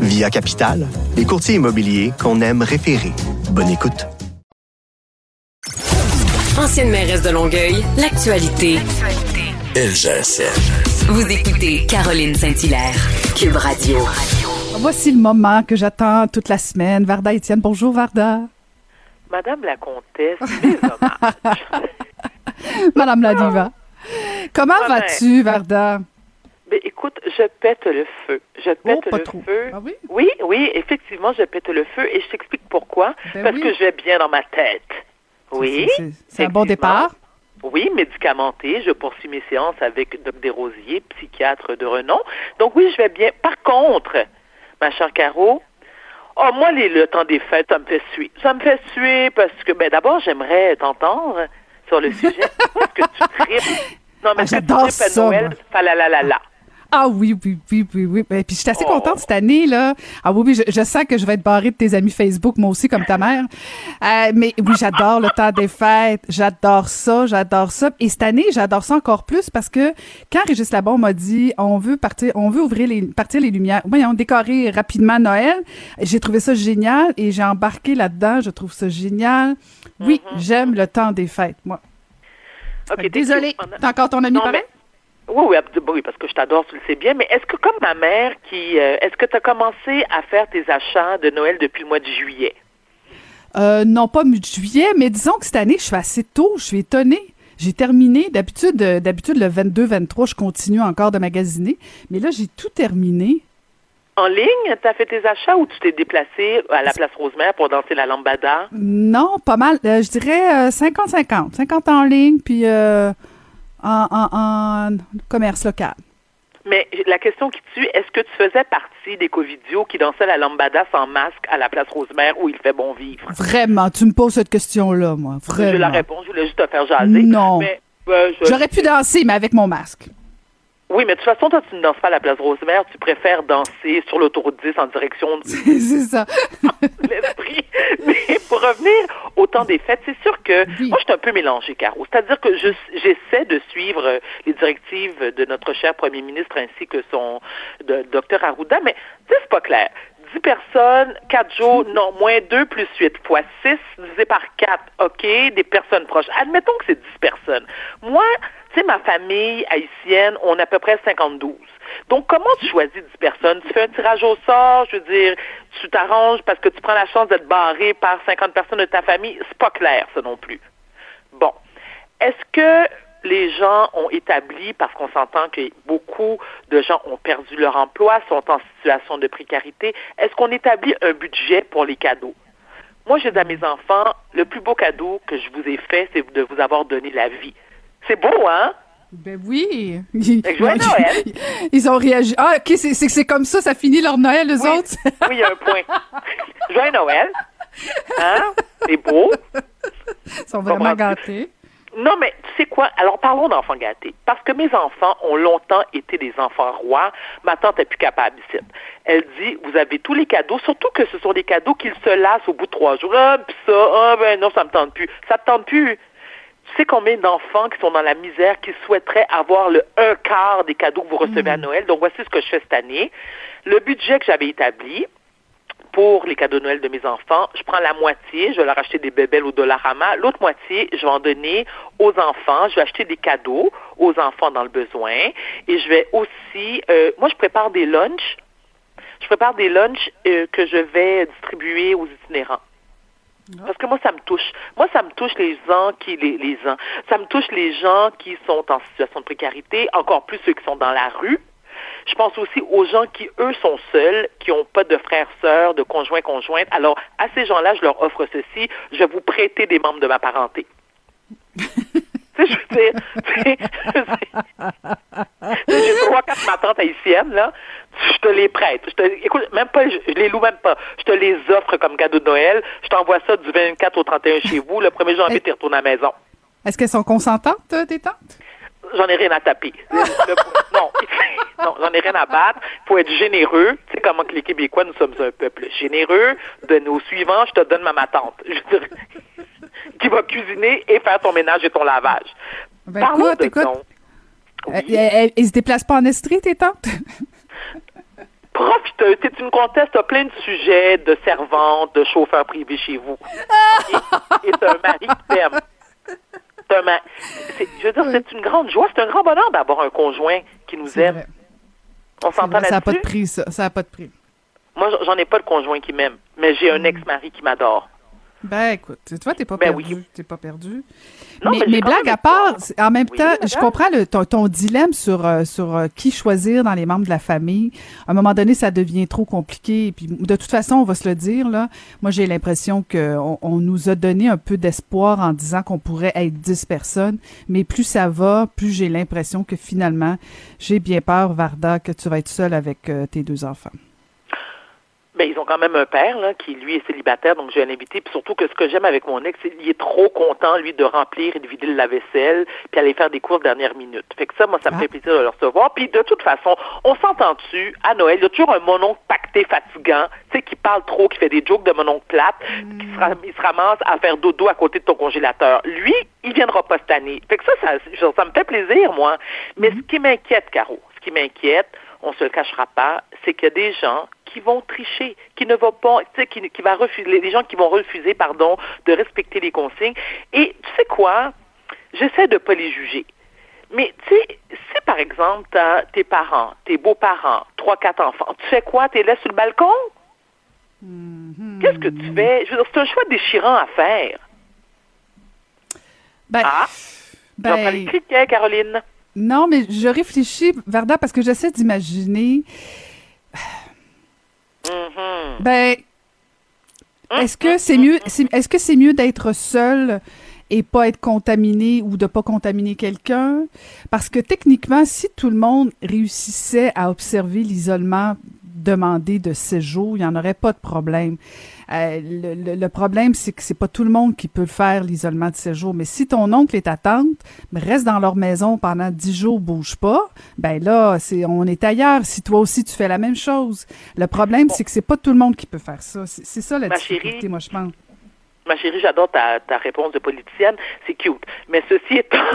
Via Capital, les courtiers immobiliers qu'on aime référer. Bonne écoute. Ancienne mairesse de Longueuil, l'actualité. LGSN. Vous écoutez Caroline Saint-Hilaire, Cube Radio. Voici le moment que j'attends toute la semaine. Varda Étienne. Bonjour, Varda. Madame la comtesse, mes hommages. (laughs) Madame la diva. Comment Ah ben. vas-tu, Varda? Ben, écoute, je pète le feu. Je pète Oh, pas le trop. feu. Ah oui? Oui, oui, effectivement, je pète le feu et je t'explique pourquoi. Ben Parce oui. que je vais bien dans ma tête. Oui. C'est- un bon départ. Oui, médicamenté. Je poursuis mes séances avec Doc Desrosiers, psychiatre de renom. Donc oui, je vais bien. Par contre, ma chère Caro, oh moi les, le temps des fêtes, ça me fait suer. Ça me fait suer parce que ben d'abord j'aimerais t'entendre sur le sujet. (laughs) Est-ce que tu tripes Non, mais Ah, j'adore ça, Noël, fa la la la la. Ah oui, oui, oui, oui, oui. Et puis je suis assez contente cette année, là. Ah oui, oui, je, je sens que je vais être barrée de tes amis Facebook, moi aussi, comme ta mère. Euh, mais oui, j'adore le temps des fêtes. J'adore ça, j'adore ça. Et cette année, j'adore ça encore plus parce que quand Régis Labon m'a dit on veut partir, on veut ouvrir les, partir les lumières, voyons, décorer rapidement Noël, j'ai trouvé ça génial et j'ai embarqué là-dedans. Je trouve ça génial. Oui, j'aime le temps des fêtes, moi. Mm-hmm. OK, Désolée. T'es encore ton ami Non, pareil? mais- Oui, oui, oui, parce que je t'adore, tu le sais bien, mais est-ce que comme ma mère qui euh, est-ce que tu as commencé à faire tes achats de Noël depuis le mois de juillet? Euh, non, pas mi-juillet, mais disons que cette année, je suis assez tôt. Je suis étonnée. J'ai terminé. D'habitude, euh, d'habitude le 22-23, je continue encore de magasiner. Mais là, j'ai tout terminé. En ligne, tu as fait tes achats ou tu t'es déplacé à la place Rosemère pour danser la lambada? Non, pas mal. Euh, je dirais euh, 50-50. 50 en ligne, puis en, en- en commerce local. Mais la question qui tue, est-ce que tu faisais partie des covidios qui dansaient la lambada sans masque à la place Rosemère où il fait bon vivre? Vraiment, tu me poses cette question-là, moi. Vraiment. Je la réponds, je voulais juste te faire jaser. Non. Mais, euh, J'aurais pu danser, mais avec mon masque. Oui, mais de toute façon, toi, tu ne danses pas à la place Rosemère, tu préfères danser sur l'autoroute 10 en direction (laughs) du C'est ça. de (laughs) l'esprit. Mais pour revenir au temps des fêtes, c'est sûr que moi, je suis un peu mélangée, Caro. C'est-à-dire que je- j'essaie de suivre euh, les directives de notre cher premier ministre ainsi que son de, docteur Arruda, mais tu sais, c'est pas clair. 10 personnes, 4 jours, non, moins 2 plus 8 fois 6 divisé par 4, OK, des personnes proches. Admettons que c'est 10 personnes. Moi, tu sais, ma famille haïtienne, on a à peu près 52. Donc, comment tu choisis 10 personnes? Tu fais un tirage au sort, je veux dire, tu t'arranges parce que tu prends la chance d'être barré par 50 personnes de ta famille. C'est pas clair, ça non plus. Bon. Est-ce que les gens ont établi, parce qu'on s'entend que beaucoup de gens ont perdu leur emploi, sont en situation de précarité, est-ce qu'on établit un budget pour les cadeaux? Moi, je dis à mes enfants, le plus beau cadeau que je vous ai fait, c'est de vous avoir donné la vie. C'est beau, hein? Ben oui. Que joyeux (laughs) Noël. Ils ont réagi. Ah, OK, c'est comme ça, ça finit leur Noël, les Oui. autres? Oui, il y a un point. (laughs) Joyeux Noël. Hein? C'est beau. Ils sont vraiment gâtés. Non, mais tu sais quoi? Alors, parlons d'enfants gâtés. Parce que mes enfants ont longtemps été des enfants rois. Ma tante n'est plus capable ici. Elle dit, vous avez tous les cadeaux, surtout que ce sont des cadeaux qu'ils se lassent au bout de trois jours. Ah, pis ça, ah, ben non, ça me tente plus. Ça te tente plus. Tu sais combien d'enfants qui sont dans la misère, qui souhaiteraient avoir le un quart des cadeaux que vous recevez à Noël? Donc, voici ce que je fais cette année. Le budget que j'avais établi, pour les cadeaux de Noël de mes enfants, je prends la moitié, je vais leur acheter des bébelles au Dollarama. L'autre moitié, je vais en donner aux enfants. Je vais acheter des cadeaux aux enfants dans le besoin. Et je vais aussi, euh, moi, je prépare des lunchs. Je prépare des lunchs euh, que je vais distribuer aux itinérants. Parce que moi, ça me touche. Moi, ça me touche les gens qui, les, les gens, ça me touche les gens qui sont en situation de précarité, encore plus ceux qui sont dans la rue. Je pense aussi aux gens qui, eux, sont seuls, qui n'ont pas de frères, sœurs, de conjoints, conjointes. Alors, à ces gens-là, je leur offre ceci. Je vais vous prêter des membres de ma parenté. (laughs) tu sais, je veux dire, j'ai trois, quatre ma tante haïtienne, là. Je te les prête. Je te, écoute, même pas, je, je les loue même pas. Je te les offre comme cadeau de Noël. Je t'envoie ça du 24 au 31 chez vous. Le 1er janvier, tu retournes à la maison. Est-ce qu'elles sont consentantes, euh, tes tantes? J'en ai rien à taper. (laughs) Le- non, (laughs) non, j'en ai rien à battre. Il faut être généreux. Tu sais comment que les Québécois, nous sommes un peuple généreux. De nos suivants, je te donne ma ma tante. (laughs) Je dire, qui va cuisiner et faire ton ménage et ton lavage. Ben, Parlons écoute, de écoute. ton- Euh, Elles elles se déplacent pas en Estrie, tes tantes? Profiteuse, tu une comtesse, t'as plein de sujets de servante, de chauffeur privé chez vous. et et un mari qui t'aime. Je veux dire, c'est une grande joie, c'est un grand bonheur d'avoir un conjoint qui nous aime. vrai. On s'entend vrai, ça n'a pas de là-dessus? prix, ça. Ça n'a pas de prix. Moi, j'en ai pas de conjoint qui m'aime, mais j'ai un Hmm. ex-mari qui m'adore. Ben, écoute, tu vois, t'es pas Ben perdu. oui. T'es pas perdu. Non, mais blague à part, en même Oui, temps, je comprends le, ton, ton dilemme sur, euh, sur euh, qui choisir dans les membres de la famille. À un moment donné, ça devient trop compliqué. Et puis, de toute façon, on va se le dire, là. Moi, j'ai l'impression qu'on on nous a donné un peu d'espoir en disant qu'on pourrait être 10 personnes. Mais plus ça va, plus j'ai l'impression que finalement, j'ai bien peur, Varda, que tu vas être seule avec euh, tes deux enfants. Ben, ils ont quand même un père, là, qui, lui, est célibataire, donc je vais l'inviter. Puis surtout que ce que j'aime avec mon ex, c'est qu'il est trop content, lui, de remplir et de vider le lave-vaisselle, puis aller faire des courses dernière minute. Fait que ça, moi, ça me Ah. fait plaisir de le recevoir. Puis de toute façon, on s'entend dessus, à Noël, il y a toujours un mononcle pacté fatigant, tu sais, qui parle trop, qui fait des jokes de mononcle plate, qui se, ram- il se ramasse à faire dodo à côté de ton congélateur. Lui, il viendra pas cette année. Fait que ça, ça, ça, ça me fait plaisir, moi. Mais ce qui m'inquiète, Caro, ce qui m'inquiète, on se le cachera pas, c'est qu'il y a des gens qui vont tricher, qui ne vont pas, tu sais, qui, qui va refuser, les gens qui vont refuser, pardon, de respecter les consignes. Et tu sais quoi? J'essaie de pas les juger. Mais tu sais, si par exemple, t'as tes parents, tes beaux-parents, trois, quatre enfants, tu fais quoi? Tu les laisses sur le balcon? Qu'est-ce que tu fais? Je veux dire, c'est un choix déchirant à faire. Ben, Ah? ben, criquets, Caroline. Non, mais je réfléchis, Varda, parce que j'essaie d'imaginer. Mhm. Ben, est-ce que c'est mieux, c'est- est-ce que c'est mieux d'être seul et pas être contaminé ou de pas contaminer quelqu'un? Parce que techniquement, si tout le monde réussissait à observer l'isolement demandé de séjour, il n'y en aurait pas de problème. Euh, le, le- le problème, c'est que c'est pas tout le monde qui peut faire, l'isolement de séjour. Mais si ton oncle et ta tante restent dans leur maison pendant dix jours, bouge pas, ben là, c'est, on est ailleurs. Si toi aussi tu fais la même chose. Le problème, c'est que c'est pas tout le monde qui peut faire ça. C'est, ça la Ma difficulté, chérie, moi, je pense. Ma chérie, j'adore ta, ta réponse de politicienne. C'est cute. Mais ceci étant. (laughs)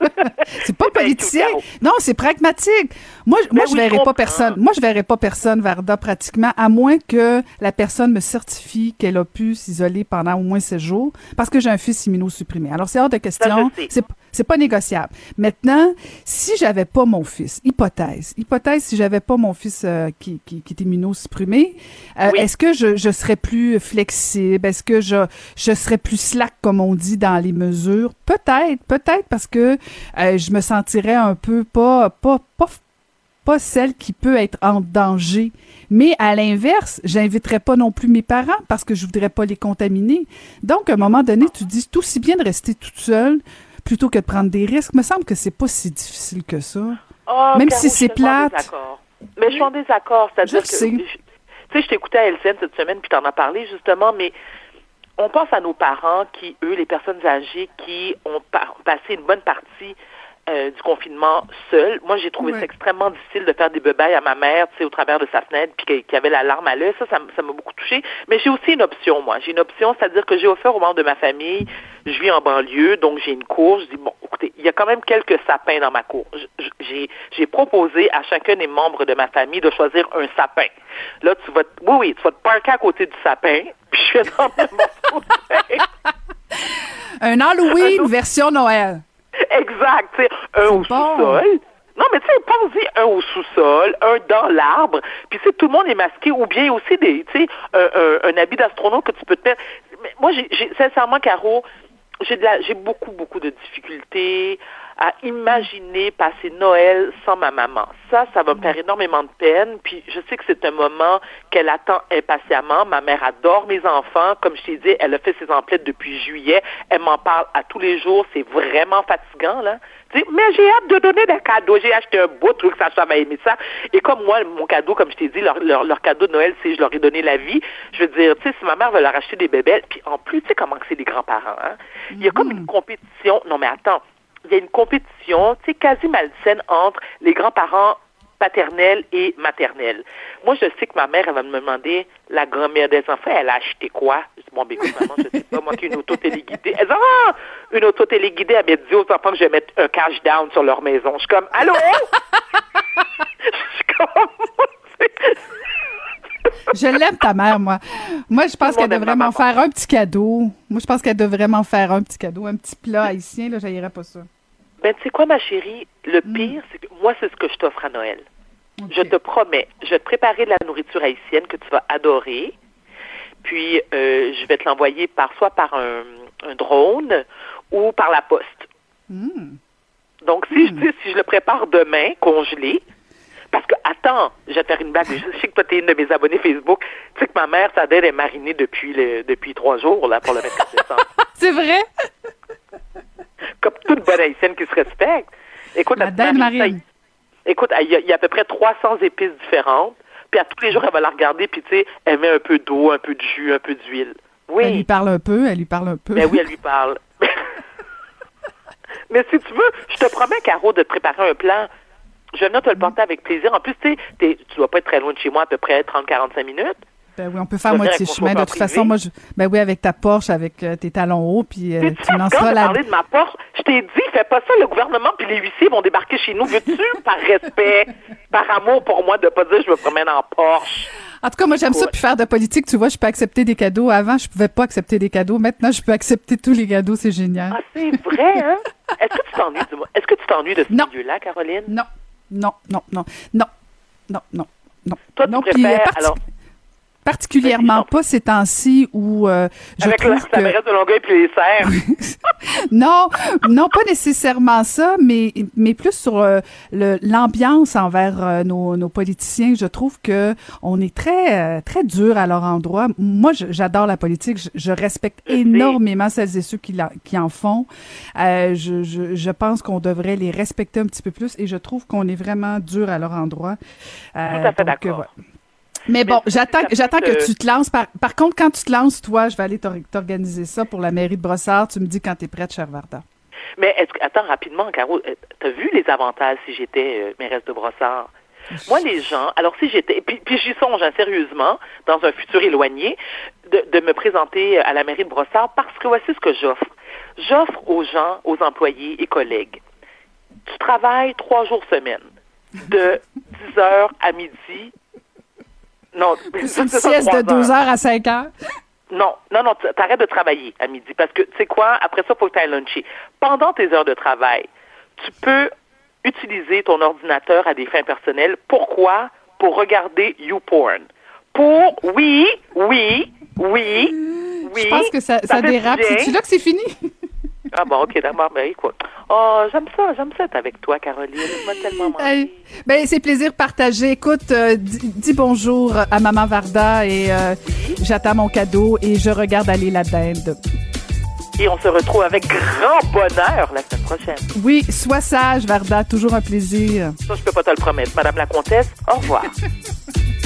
(laughs) C'est politicien. Non, c'est pragmatique. Moi, je- moi, Ben je je pas personne. Moi, je verrais pas personne, Varda, pratiquement, à moins que la personne me certifie qu'elle a pu s'isoler pendant au moins 16 jours, parce que j'ai un fils immunosupprimé. Alors, c'est hors de question. C'est, c'est pas négociable. Maintenant, si j'avais pas mon fils, hypothèse, hypothèse, si j'avais pas mon fils euh, qui, qui, qui est immunosupprimé, euh, Oui. est-ce que je, je serais plus flexible? Est-ce que je, je serais plus slack, comme on dit, dans les mesures? Peut-être, peut-être parce que euh, je me sentirais un peu pas, pas, pas, pas celle qui peut être en danger. Mais à l'inverse, j'inviterais pas non plus mes parents parce que je voudrais pas les contaminer. Donc, à un moment donné, tu dis, c'est aussi bien de rester toute seule plutôt que de prendre des risques. me semble que c'est pas si difficile que ça. Oh, Même si c'est plate. Mais je suis en désaccord. C'est-à-dire que. sais. Tu sais, je t'écoutais à LCN cette semaine, puis t'en as parlé justement, mais on pense à nos parents qui, eux, les personnes âgées, qui ont pa- passé une bonne partie euh, du confinement seuls. Moi, j'ai trouvé Ouais. ça extrêmement difficile de faire des bebailles à ma mère, tu sais, au travers de sa fenêtre, puis qu'il y avait la larme à l'œil. Ça, ça m'a beaucoup touché. Mais j'ai aussi une option, moi. J'ai une option, c'est-à-dire que j'ai offert aux membres de ma famille, je vis en banlieue, donc j'ai une cour. Je dis, bon, écoutez, il y a quand même quelques sapins dans ma cour. J'ai j'ai proposé à chacun des membres de ma famille de choisir un sapin. Là, tu vas, te- oui, oui, tu vas te parker à côté du sapin, (laughs) puis je vais dans mon sapin. (laughs) Un Halloween version Noël. (laughs) Exact, tu sais, un au bon. sous-sol. Non, mais tu sais, pense-y, un au sous-sol, un dans l'arbre, puis tu sais, tout le monde est masqué, ou bien aussi des, tu sais, un, un- un habit d'astronaute que tu peux te mettre. Mais moi, j'ai, sincèrement, Caro, j'ai de la, j'ai beaucoup, beaucoup de difficultés à imaginer passer Noël sans ma maman. Ça, ça va me faire énormément de peine. Puis je sais que c'est un moment qu'elle attend impatiemment. Ma mère adore mes enfants. Comme je t'ai dit, elle a fait ses emplettes depuis juillet. Elle m'en parle à tous les jours. C'est vraiment fatigant, là. Tu sais, mais j'ai hâte de donner des cadeaux. J'ai acheté un beau truc, Sacha va aimer ça. Et comme moi, mon cadeau, comme je t'ai dit, leur, leur, leur cadeau de Noël, c'est je leur ai donné la vie. Je veux dire, tu sais, si ma mère veut leur acheter des bébés, puis en plus, tu sais comment que c'est les grands-parents, hein? Il y a comme une compétition. Non, mais attends. Il y a une compétition, tu sais, quasi malsaine entre les grands-parents paternels et maternels. Moi, je sais que ma mère, elle va me demander, la grand-mère des enfants, elle a acheté quoi? Je dis, bon, ben, écoute, maman, je sais pas, moi, une auto téléguidée. Elle dit, ah, une auto téléguidée, elle m'a dit aux enfants que je vais mettre un cash down sur leur maison. Je suis comme, allô? (laughs) je suis comme, (laughs) Je l'aime, ta mère, moi. Moi, je pense qu'elle devrait m'en faire un petit cadeau. Moi, je pense qu'elle devrait m'en faire un petit cadeau, un petit plat haïtien, là, j'haïrais pas ça. Ben, tu sais quoi, ma chérie? Le pire, c'est que moi, c'est ce que je t'offre à Noël. Je te promets, je vais te préparer de la nourriture haïtienne que tu vas adorer. Puis, euh, je vais te l'envoyer par soit par un, un drone ou par la poste. Mm. Donc, si, je, tu sais, si je le prépare demain, congelé, parce que, attends, je vais te faire une blague. Je sais que toi, tu es une de mes abonnés Facebook. Tu sais que ma mère, sa dette est marinée depuis, le, depuis trois jours, là, pour le (laughs) 24 décembre. C'est vrai? Comme toute bonne haïtienne qui se respecte. Écoute, La marine. Écoute, il y, a, il y a à peu près 300 épices différentes. Puis à tous les jours, elle va la regarder, puis tu sais, elle met un peu d'eau, un peu de jus, un peu d'huile. Oui. Elle lui parle un peu, elle lui parle un peu. Ben oui, elle lui parle. (laughs) Mais si tu veux, je te promets, Caro, de te préparer un plan. Je venir te le porter avec plaisir. En plus, tu sais, tu dois pas être très loin de chez moi, à peu près 30-45 minutes. Ben oui, on peut faire moitié chemin. De toute façon, moi, je, ben oui, avec ta Porsche, avec euh, tes talons hauts, puis euh, tu lanceras la. parlé de ma Porsche, je t'ai dit, fais pas ça, le gouvernement puis les huissiers vont débarquer chez nous. Veux-tu, par respect, par amour pour moi, de pas dire je me promène en Porsche? En tout cas, moi, j'aime ça, puis faire de politique. Tu vois, je peux accepter des cadeaux. Avant, je pouvais pas accepter des cadeaux. Maintenant, je peux accepter tous les cadeaux. C'est génial. Ah, c'est vrai, hein? Est-ce que tu t'ennuies Est-ce que tu t'ennuies de ce milieu-là, Caroline? Non, non, non, non, non, non, non, non. Toi, tu non, préfères, euh, parti- alors, particulièrement pas ces temps-ci où euh, je avec trouve la que... de Longueuil puis les serres. (laughs) non, non, pas nécessairement ça, mais, mais plus sur euh, l'ambiance envers euh, nos, nos politiciens. Je trouve que on est très, euh, très dur à leur endroit. Moi, j'adore la politique. Je, je respecte Je sais. énormément celles et ceux qui, la- qui en font. Euh, je, je, je pense qu'on devrait les respecter un petit peu plus et je trouve qu'on est vraiment dur à leur endroit. Tout à fait euh, d'accord. voilà. Mais bon, j'attends, que tu te lances. Par, par contre, quand tu te lances, toi, je vais aller t'or- t'organiser ça pour la mairie de Brossard. Tu me dis quand tu es prête, cher Varda. Mais est-ce que, attends, rapidement, Caro, euh, t'as vu les avantages si j'étais euh, mairesse de Brossard? Moi, les gens, alors si j'étais, puis, puis j'y songe hein, sérieusement, dans un futur éloigné, de, de me présenter à la mairie de Brossard parce que voici ce que j'offre. J'offre aux gens, aux employés et collègues, tu travailles trois jours semaine, de 10 heures à midi. Non, (laughs) C'est une sieste de trois 2 heures à 5 heures? non, non, non, t'arrêtes de travailler à midi parce que, tu sais quoi, après ça, il faut que tu ailles luncher. Pendant tes heures de travail, tu peux utiliser ton ordinateur à des fins personnelles. Pourquoi? Pour regarder YouPorn. Pour, oui, oui, oui, oui. Je pense que ça, ça, dérape. C'est-tu là que c'est fini? Ah bon, ok, d'accord, ben écoute. Oh, j'aime ça, j'aime ça être avec toi, Caroline. M'as tellement. (laughs) Hey, ben, c'est plaisir partagé. Écoute, euh, dis, dis bonjour à Maman Varda et euh, j'attends mon cadeau et je regarde aller la dinde. Et on se retrouve avec grand bonheur la semaine prochaine. Oui, sois sage, Varda. Toujours un plaisir. Ça, je peux pas te le promettre. Madame la comtesse, au revoir. (laughs)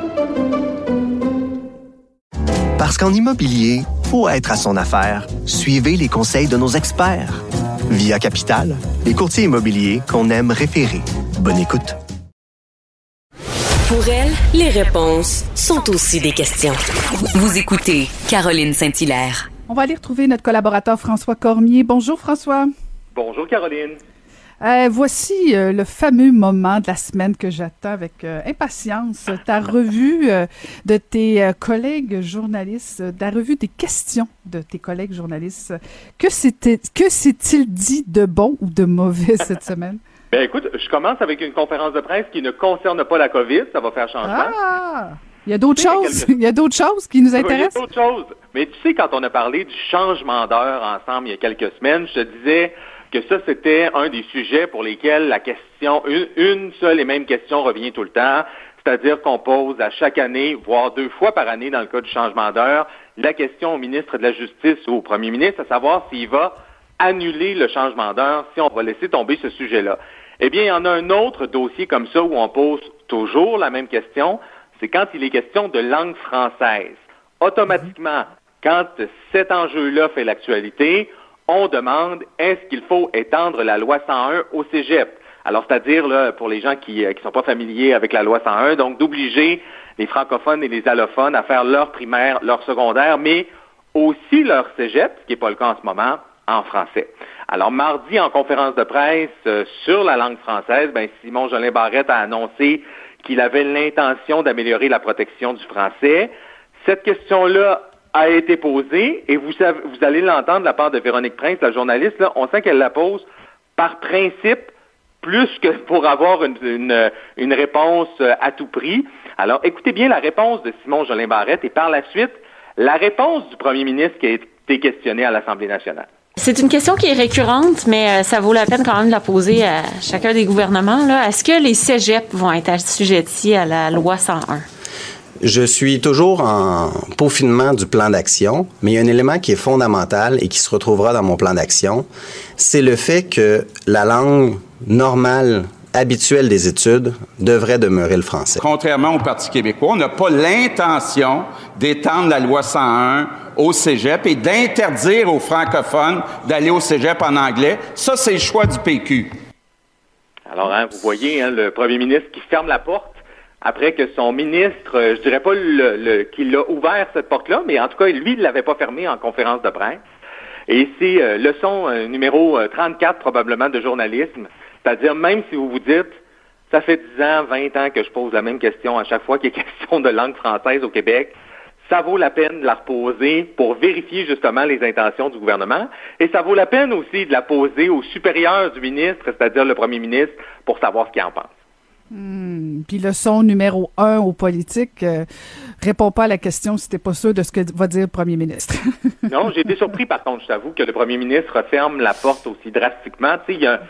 Parce qu'en immobilier, pour être à son affaire, suivez les conseils de nos experts. Via Capital, les courtiers immobiliers qu'on aime référer. Bonne écoute. Pour elle, les réponses sont aussi des questions. Vous écoutez Caroline Saint-Hilaire. On va aller retrouver notre collaborateur François Cormier. Bonjour François. Bonjour Caroline. Euh, voici euh, le fameux moment de la semaine que j'attends avec euh, impatience. Ta revue euh, de tes euh, collègues journalistes, euh, ta revue des questions de tes collègues journalistes. Que c'était, que s'est-il dit de bon ou de mauvais (laughs) cette semaine? Ben écoute, je commence avec une conférence de presse qui ne concerne pas la COVID, ça va faire changement. Ah! Il y a d'autres choses. Il y a d'autres choses qui nous Oui, il y a intéressent. d'autres choses. Mais tu sais, quand on a parlé du changement d'heure ensemble il y a quelques semaines, je te disais que ça, c'était un des sujets pour lesquels la question, une, une seule et même question revient tout le temps, c'est-à-dire qu'on pose à chaque année, voire deux fois par année dans le cas du changement d'heure, la question au ministre de la Justice ou au premier ministre, à savoir s'il va annuler le changement d'heure, si on va laisser tomber ce sujet-là. Eh bien, il y en a un autre dossier comme ça où on pose toujours la même question, c'est quand il est question de langue française. Automatiquement, quand cet enjeu-là fait l'actualité, on demande est-ce qu'il faut étendre la loi 101 au cégep? Alors, c'est-à-dire, là, pour les gens qui ne sont pas familiers avec la loi 101, donc d'obliger les francophones et les allophones à faire leur primaire, leur secondaire, mais aussi leur cégep, ce qui n'est pas le cas en ce moment, en français. Alors, mardi, en conférence de presse euh, sur la langue française, ben, Simon Jolin Barrette a annoncé qu'il avait l'intention d'améliorer la protection du français. Cette question-là a été posée et vous, savez, vous allez l'entendre de la part de Véronique Prince, la journaliste, là, on sent qu'elle la pose par principe plus que pour avoir une, réponse euh, à tout prix. Alors, écoutez bien la réponse de Simon Jolin Barrette et par la suite, la réponse du premier ministre qui a été questionné à l'Assemblée nationale. C'est une question qui est récurrente, mais euh, ça vaut la peine quand même de la poser à chacun des gouvernements. Est-ce que les cégeps vont être assujettis à la loi 101? Je suis toujours en peaufinement du plan d'action, mais il y a un élément qui est fondamental et qui se retrouvera dans mon plan d'action, c'est le fait que la langue normale habituelle des études devrait demeurer le français. Contrairement au Parti québécois, on n'a pas l'intention d'étendre la loi 101 au cégep et d'interdire aux francophones d'aller au cégep en anglais. Ça, c'est le choix du PQ. Alors, hein, vous voyez hein, le premier ministre qui ferme la porte après que son ministre, euh, je dirais pas le, qu'il a ouvert cette porte-là, mais en tout cas, lui, il l'avait pas fermée en conférence de presse. Et c'est euh, leçon euh, numéro 34 probablement de journalisme, c'est-à-dire même si vous vous dites, ça fait 10 ans, 20 ans que je pose la même question à chaque fois qu'il est (laughs) question de langue française au Québec, ça vaut la peine de la reposer pour vérifier justement les intentions du gouvernement. Et ça vaut la peine aussi de la poser au supérieur du ministre, c'est-à-dire le premier ministre, pour savoir ce qu'il en pense. Hmm. Puis le son numéro un aux politiques euh, répond pas à la question si t'es pas sûr de ce que va dire le premier ministre. (laughs) non, j'ai été surpris par contre, je t'avoue, que le premier ministre referme la porte aussi drastiquement. Tu sais, il y a,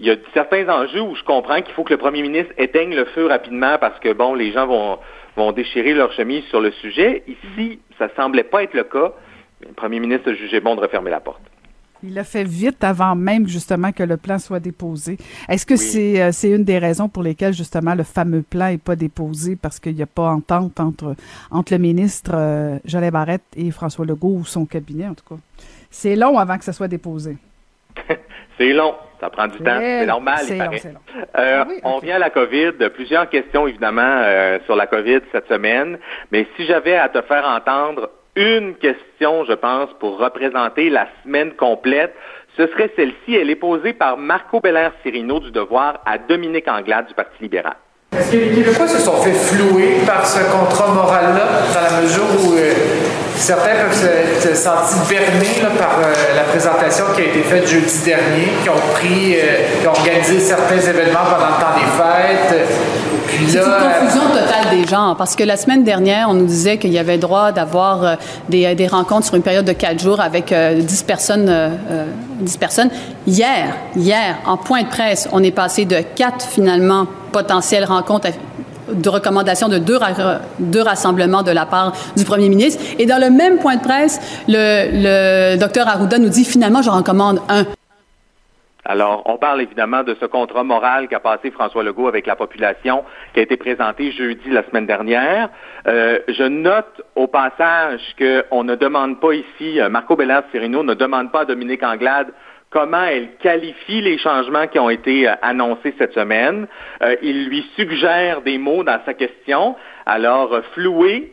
y certains enjeux où je comprends qu'il faut que le premier ministre éteigne le feu rapidement parce que bon, les gens vont déchirer leur chemise sur le sujet. Ici, ça semblait pas être le cas. Le premier ministre a jugé bon de refermer la porte. Il l'a fait vite avant même justement que le plan soit déposé. Est-ce que c'est euh, c'est une des raisons pour lesquelles justement le fameux plan n'est pas déposé? Parce qu'il n'y a pas entente entre entre le ministre euh, Jolet Barrette et François Legault ou son cabinet en tout cas. C'est long avant que ça soit déposé. (laughs) c'est long. Ça prend du temps. C'est normal, il paraît. Euh, ah on vient à la COVID. Plusieurs questions, évidemment, euh, sur la COVID cette semaine. Mais si j'avais à te faire entendre une question, je pense, pour représenter la semaine complète. Ce serait celle-ci. Elle est posée par Marco Belair Cirino du Devoir à Dominique Anglade du Parti libéral. Est-ce que les Québécois se sont fait flouer par ce contrat moral-là, dans la mesure où euh, certains peuvent se, sentir bernés par euh, la présentation qui a été faite jeudi dernier, qui ont pris, euh, qui ont organisé certains événements pendant le temps des fêtes, c'est une confusion totale des genres, parce que la semaine dernière, on nous disait qu'il y avait droit d'avoir euh, des, des, rencontres sur une période de quatre jours avec euh, 10 personnes. Euh, 10 personnes. Hier, hier, en point de presse, on est passé de quatre, finalement, potentielles rencontres de recommandations de deux, deux, rassemblements de la part du premier ministre. Et dans le même point de presse, le, le docteur Arruda nous dit finalement, je recommande un. Alors, on parle évidemment de ce contrat moral qu'a passé François Legault avec la population, qui a été présenté jeudi la semaine dernière. Euh, je note au passage qu'on ne demande pas ici, euh, Marco Bellard Cirino ne demande pas à Dominique Anglade comment elle qualifie les changements qui ont été euh, annoncés cette semaine. il lui suggère des mots dans sa question. Alors, floué,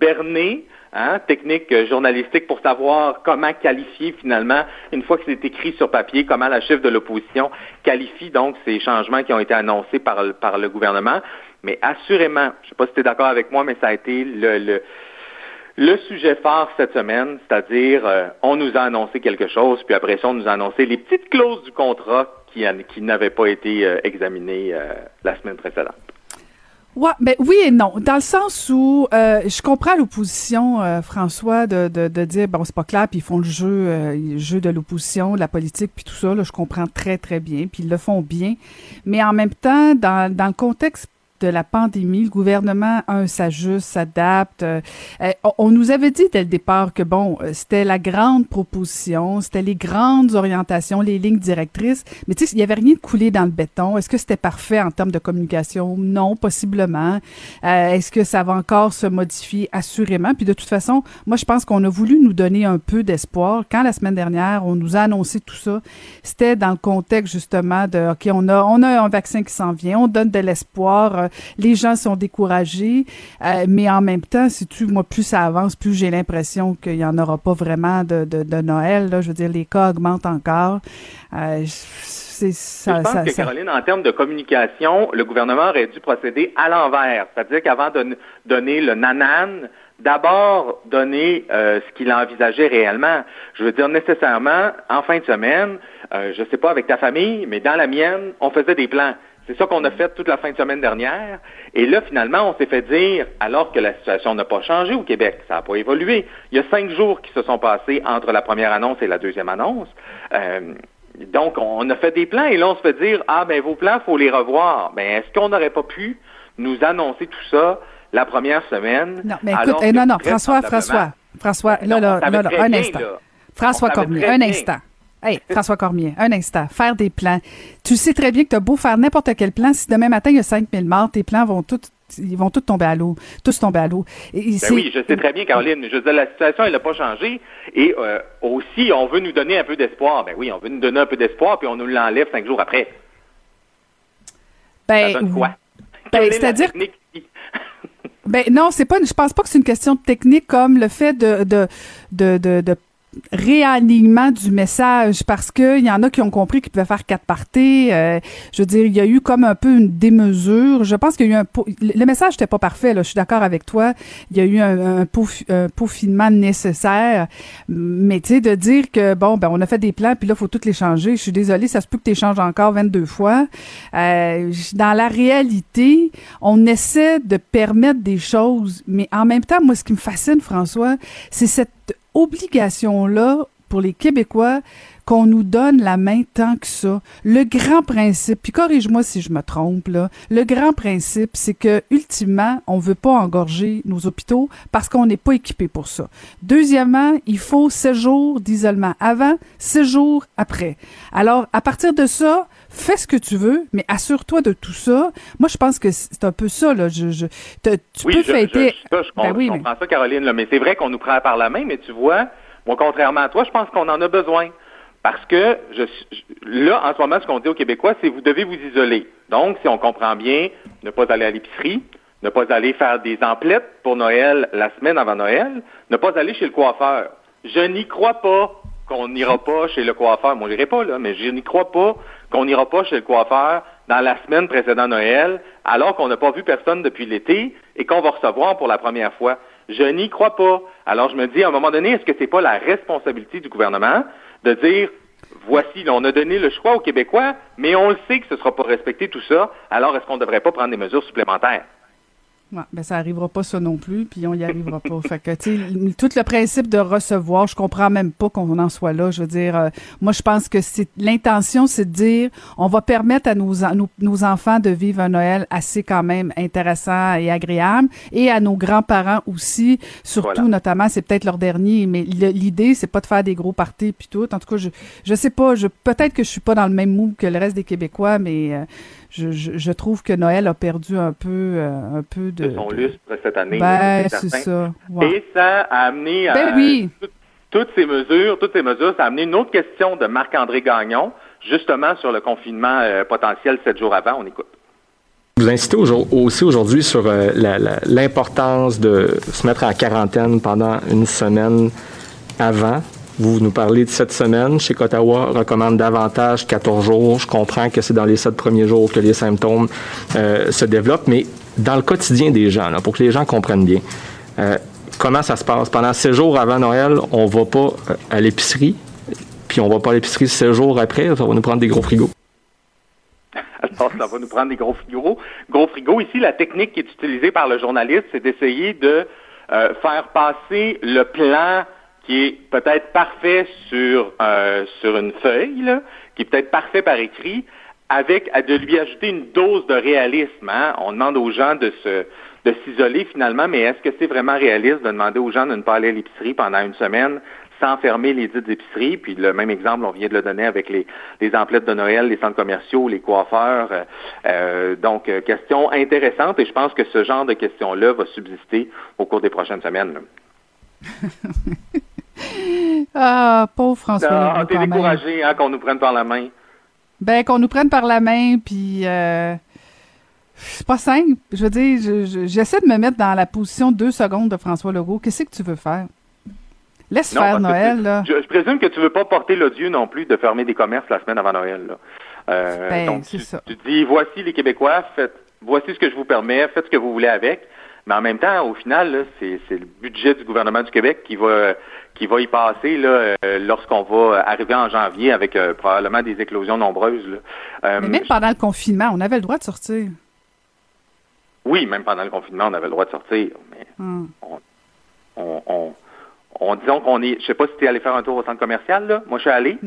berné, Hein, technique journalistique pour savoir comment qualifier finalement, une fois que c'est écrit sur papier, comment la chef de l'opposition qualifie donc ces changements qui ont été annoncés par, par le gouvernement. Mais assurément, je ne sais pas si tu es d'accord avec moi, mais ça a été le, le, le sujet phare cette semaine, c'est-à-dire euh, on nous a annoncé quelque chose, puis après ça, on nous a annoncé les petites clauses du contrat qui, qui n'avaient pas été euh, examinées euh, la semaine précédente. Ouais, ben oui et non. Dans le sens où euh, je comprends l'opposition, euh, François, de, de, de, dire bon c'est pas clair, puis ils font le jeu, euh, le jeu de l'opposition, de la politique, puis tout ça. Là, je comprends très très bien, puis ils le font bien. Mais en même temps, dans, dans le contexte de la pandémie, le gouvernement, un, s'ajuste, s'adapte. Euh, euh, on nous avait dit dès le départ que, bon, euh, c'était la grande proposition, c'était les grandes orientations, les lignes directrices, mais tu sais, il n'y avait rien de coulé dans le béton. Est-ce que c'était parfait en termes de communication? Non, possiblement. Est-ce que ça va encore se modifier? Assurément. Puis de toute façon, moi, je pense qu'on a voulu nous donner un peu d'espoir. Quand la semaine dernière, on nous a annoncé tout ça, c'était dans le contexte justement de, OK, on a, on a un vaccin qui s'en vient, on donne de l'espoir Les gens sont découragés, euh, mais en même temps, si tu, moi, plus ça avance, plus j'ai l'impression qu'il y en aura pas vraiment de, de, de Noël. Là. Je veux dire, les cas augmentent encore. Euh, c'est ça, je pense ça, que, ça- Caroline, en termes de communication, le gouvernement aurait dû procéder à l'envers. C'est-à-dire qu'avant de donner le nanan, d'abord donner euh, ce qu'il envisageait réellement. Je veux dire, nécessairement, en fin de semaine, euh, je ne sais pas avec ta famille, mais dans la mienne, on faisait des plans. C'est ça qu'on a fait toute la fin de semaine dernière. Et là, finalement, on s'est fait dire, alors que la situation n'a pas changé au Québec, ça n'a pas évolué. Il y a cinq jours qui se sont passés entre la première annonce et la deuxième annonce. Euh, donc, on a fait des plans et là, on se fait dire, ah, ben, vos plans, faut les revoir. Ben, est-ce qu'on n'aurait pas pu nous annoncer tout ça la première semaine? Non, mais écoute, eh, non, non, François, François, François, là, là, là, là, un instant. François Cormier, un instant. Hey, François Cormier, un instant. Faire des plans. Tu sais très bien que tu as beau faire n'importe quel plan, si demain matin il y a 5000 morts, tes plans vont tous ils vont tous tomber à l'eau, tous tomber à l'eau. Ben oui, je sais très bien, Caroline. Je veux dire, la situation, elle n'a pas changé. Et euh, aussi, on veut nous donner un peu d'espoir. Ben oui, on veut nous donner un peu d'espoir, puis on nous l'enlève cinq jours après. Ben, ça donne quoi? ben, c'est-à-dire? Ben non, c'est pas. Je pense pas que c'est une question de technique comme le fait de de de, de, de réalignement du message parce que il y en a qui ont compris qu'ils pouvaient faire quatre parties. euh, je veux dire, il y a eu comme un peu une démesure. Je pense qu'il y a eu un le message n'était pas parfait. Là, je suis d'accord avec toi. Il y a eu un, un, un peaufinement nécessaire, mais tu sais de dire que bon ben on a fait des plans puis là faut toutes les changer. Je suis désolée, ça se peut que tu changes encore 22 fois. Euh, dans la réalité, on essaie de permettre des choses, mais en même temps, moi, ce qui me fascine, François, c'est cette obligation-là pour les Québécois qu'on nous donne la main tant que ça. Le grand principe, puis corrige-moi si je me trompe, là, le grand principe, c'est que, ultimement, on veut pas engorger nos hôpitaux parce qu'on n'est pas équipé pour ça. Deuxièmement, il faut six jours d'isolement avant, six jours après. Alors, à partir de ça, fais ce que tu veux, mais assure-toi de tout ça. Moi, je pense que c'est un peu ça, là. Je, tu oui, peux je, fêter... je, ça, je, Ben com- oui, je mais- comprends ça, Caroline, là, mais c'est vrai qu'on nous prend par la main, mais tu vois, moi, contrairement à toi, je pense qu'on en a besoin. Parce que je- là, en ce moment, ce qu'on dit aux Québécois, c'est vous devez vous isoler. Donc, si on comprend bien, ne pas aller à l'épicerie, ne pas aller faire des emplettes pour Noël la semaine avant Noël, ne pas aller chez le coiffeur. Je n'y crois pas qu'on n'ira pas chez le coiffeur. Moi, je n'irai pas, là, mais je n'y crois pas qu'on n'ira pas chez le coiffeur dans la semaine précédant Noël, alors qu'on n'a pas vu personne depuis l'été et qu'on va recevoir pour la première fois. Je n'y crois pas. Alors, je me dis, à un moment donné, est-ce que c'est pas la responsabilité du gouvernement de dire, voici, là, on a donné le choix aux Québécois, mais on le sait que ce ne sera pas respecté tout ça, alors est-ce qu'on ne devrait pas prendre des mesures supplémentaires? Ouais, ben ça arrivera pas ça non plus, puis on y arrivera pas. fait que tu sais, tout le principe de recevoir, je comprends même pas qu'on en soit là. Je veux dire, euh, moi je pense que c'est l'intention, c'est de dire, on va permettre à nos, nos nos enfants de vivre un Noël assez quand même intéressant et agréable, et à nos grands-parents aussi, surtout Voilà. notamment, c'est peut-être leur dernier, mais l'idée c'est pas de faire des gros parties puis tout. En tout cas, je je sais pas, je peut-être que je suis pas dans le même mood que le reste des Québécois, mais euh, je, je, je trouve que Noël a perdu un peu euh, un peu de de son lustre cette année. ben, c'est ça. Ouais. Et ça a amené à Ben oui. tout- toutes ces mesures, toutes ces mesures, ça a amené une autre question de Marc-André Gagnon, justement sur le confinement euh, potentiel sept jours avant. On écoute. Vous incitez aussi aujourd'hui sur euh, l'importance de se mettre en quarantaine pendant une semaine avant. Vous nous parlez de sept semaines. Chez Ottawa recommande davantage 14 jours. Je comprends que c'est dans les sept premiers jours que les symptômes euh, se développent, mais dans le quotidien des gens, là, pour que les gens comprennent bien, euh, comment ça se passe? Pendant sept jours avant Noël, on va pas euh, à l'épicerie, puis on va pas à l'épicerie sept jours après, ça va nous prendre des gros frigos. (laughs) Alors, ça va nous prendre des gros frigos. Gros frigos. Ici, la technique qui est utilisée par le journaliste, c'est d'essayer de euh, faire passer le plan qui est peut-être parfait sur, euh, une feuille, qui est peut-être parfait par écrit, avec de lui ajouter une dose de réalisme. hein. On demande aux gens de s'isoler finalement, mais est-ce que c'est vraiment réaliste de demander aux gens de ne pas aller à l'épicerie pendant une semaine sans fermer les dites épiceries? Puis le même exemple, on vient de le donner avec les, emplettes de Noël, les centres commerciaux, les coiffeurs. Euh, euh, donc, question intéressante et je pense que ce genre de questions-là va subsister au cours des prochaines semaines. (laughs) Ah, pauvre François. Ah, Legault, t'es découragé hein, qu'on nous prenne par la main. Ben, qu'on nous prenne par la main, puis... euh, c'est pas simple. Je veux dire, je- je- j'essaie de me mettre dans la position deux secondes de François Legault. Qu'est-ce que tu veux faire? Laisse Non, faire Noël, tu- là. Je, je présume que tu veux pas porter l'odieux non plus de fermer des commerces la semaine avant Noël. Là. Euh, Ben, donc, tu, ça. tu dis, voici les Québécois, faites, voici ce que je vous permets, faites ce que vous voulez avec. Mais en même temps, au final, c'est le budget du gouvernement du Québec qui va qui va y passer là, euh, lorsqu'on va arriver en janvier avec euh, probablement des éclosions nombreuses. là. Euh, Mais même pendant le confinement, on avait le droit de sortir. Oui, même pendant le confinement, on avait le droit de sortir. Mais Hum. on, on, on disons qu'on est. Je sais pas si tu es allé faire un tour au centre commercial, là. Moi, je suis allé.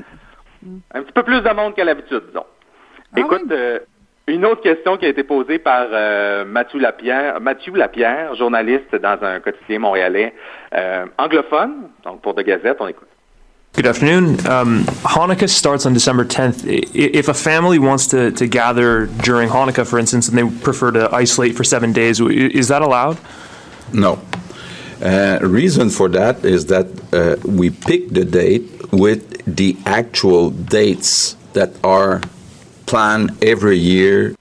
Un petit peu plus de monde qu'à l'habitude, disons. Écoute, euh, une autre question qui a été posée par euh, Mathieu Lapierre, Mathieu Lapierre, journaliste dans un quotidien montréalais euh, anglophone, donc pour de Gazette, on écoute. Good afternoon. Um, Hanukkah starts on December 10th. If a family wants to, to gather during Hanukkah, for instance, and they prefer to isolate for seven days, is that allowed? No. Uh, reason for that is that uh, we pick the date with the actual dates that are planned every year.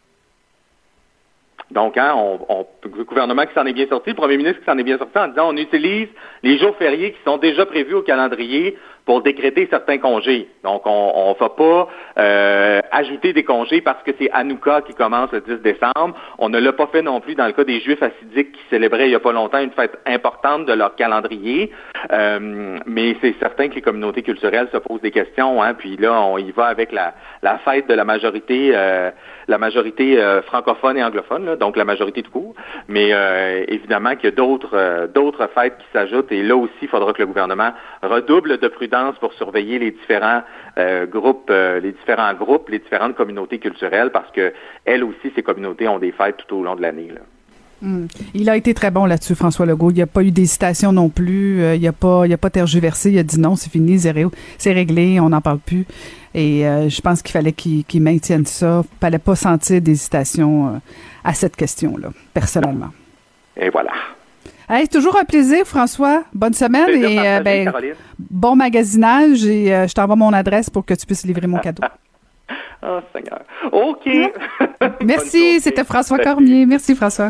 Donc, hein, on- le gouvernement qui s'en est bien sorti, le premier ministre qui s'en est bien sorti en disant on utilise les jours fériés qui sont déjà prévus au calendrier pour décréter certains congés. Donc, on ne va pas euh, ajouter des congés parce que c'est Hanouka qui commence le 10 décembre. On ne l'a pas fait non plus dans le cas des Juifs assidiques qui célébraient il n'y a pas longtemps une fête importante de leur calendrier. Euh, mais c'est certain que les communautés culturelles se posent des questions. Hein, puis là, on y va avec la, la fête de la majorité, euh, la majorité euh, francophone et anglophone, là, donc la majorité de cours. Mais euh, évidemment qu'il y a d'autres euh, d'autres fêtes qui s'ajoutent. Et là aussi, il faudra que le gouvernement redouble de prudence pour surveiller les différents euh, groupes, euh, les différents groupes, les différentes communautés culturelles, parce que elles aussi, ces communautés ont des fêtes tout au long de l'année. Hum. Il a été très bon là-dessus, François Legault. Il n'y a pas eu d'hésitation non plus. Euh, il n'a pas, il a pas tergiversé. Il a dit non, c'est fini, c'est ré- c'est réglé, on n'en parle plus. Et euh, je pense qu'il fallait qu'il maintienne ça. Il fallait pas sentir d'hésitation euh, à cette question-là, personnellement. Et voilà. Hey, toujours un plaisir, François. Bonne semaine Plaisir et ben, bon magasinage et je t'envoie mon adresse pour que tu puisses livrer mon cadeau. (laughs) Oh, Seigneur. OK. (laughs) Merci, c'était François Cormier. Merci, François.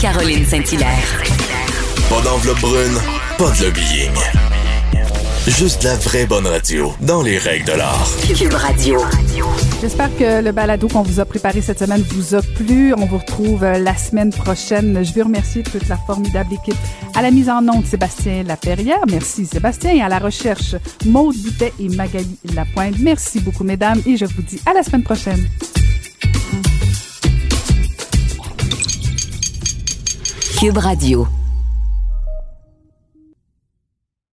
Caroline Saint-Hilaire. Pas d'enveloppe brune, pas de lobbying. Juste la vraie bonne radio, dans les règles de l'art. Cube Radio. J'espère que le balado qu'on vous a préparé cette semaine vous a plu. On vous retrouve euh, la semaine prochaine. Je veux remercier toute la formidable équipe. À la mise en onde, Sébastien Laperrière. Merci, Sébastien. Et à la recherche, Maude Boutet et Magali Lapointe. Merci beaucoup, mesdames. Et je vous dis à la semaine prochaine. Cube Radio.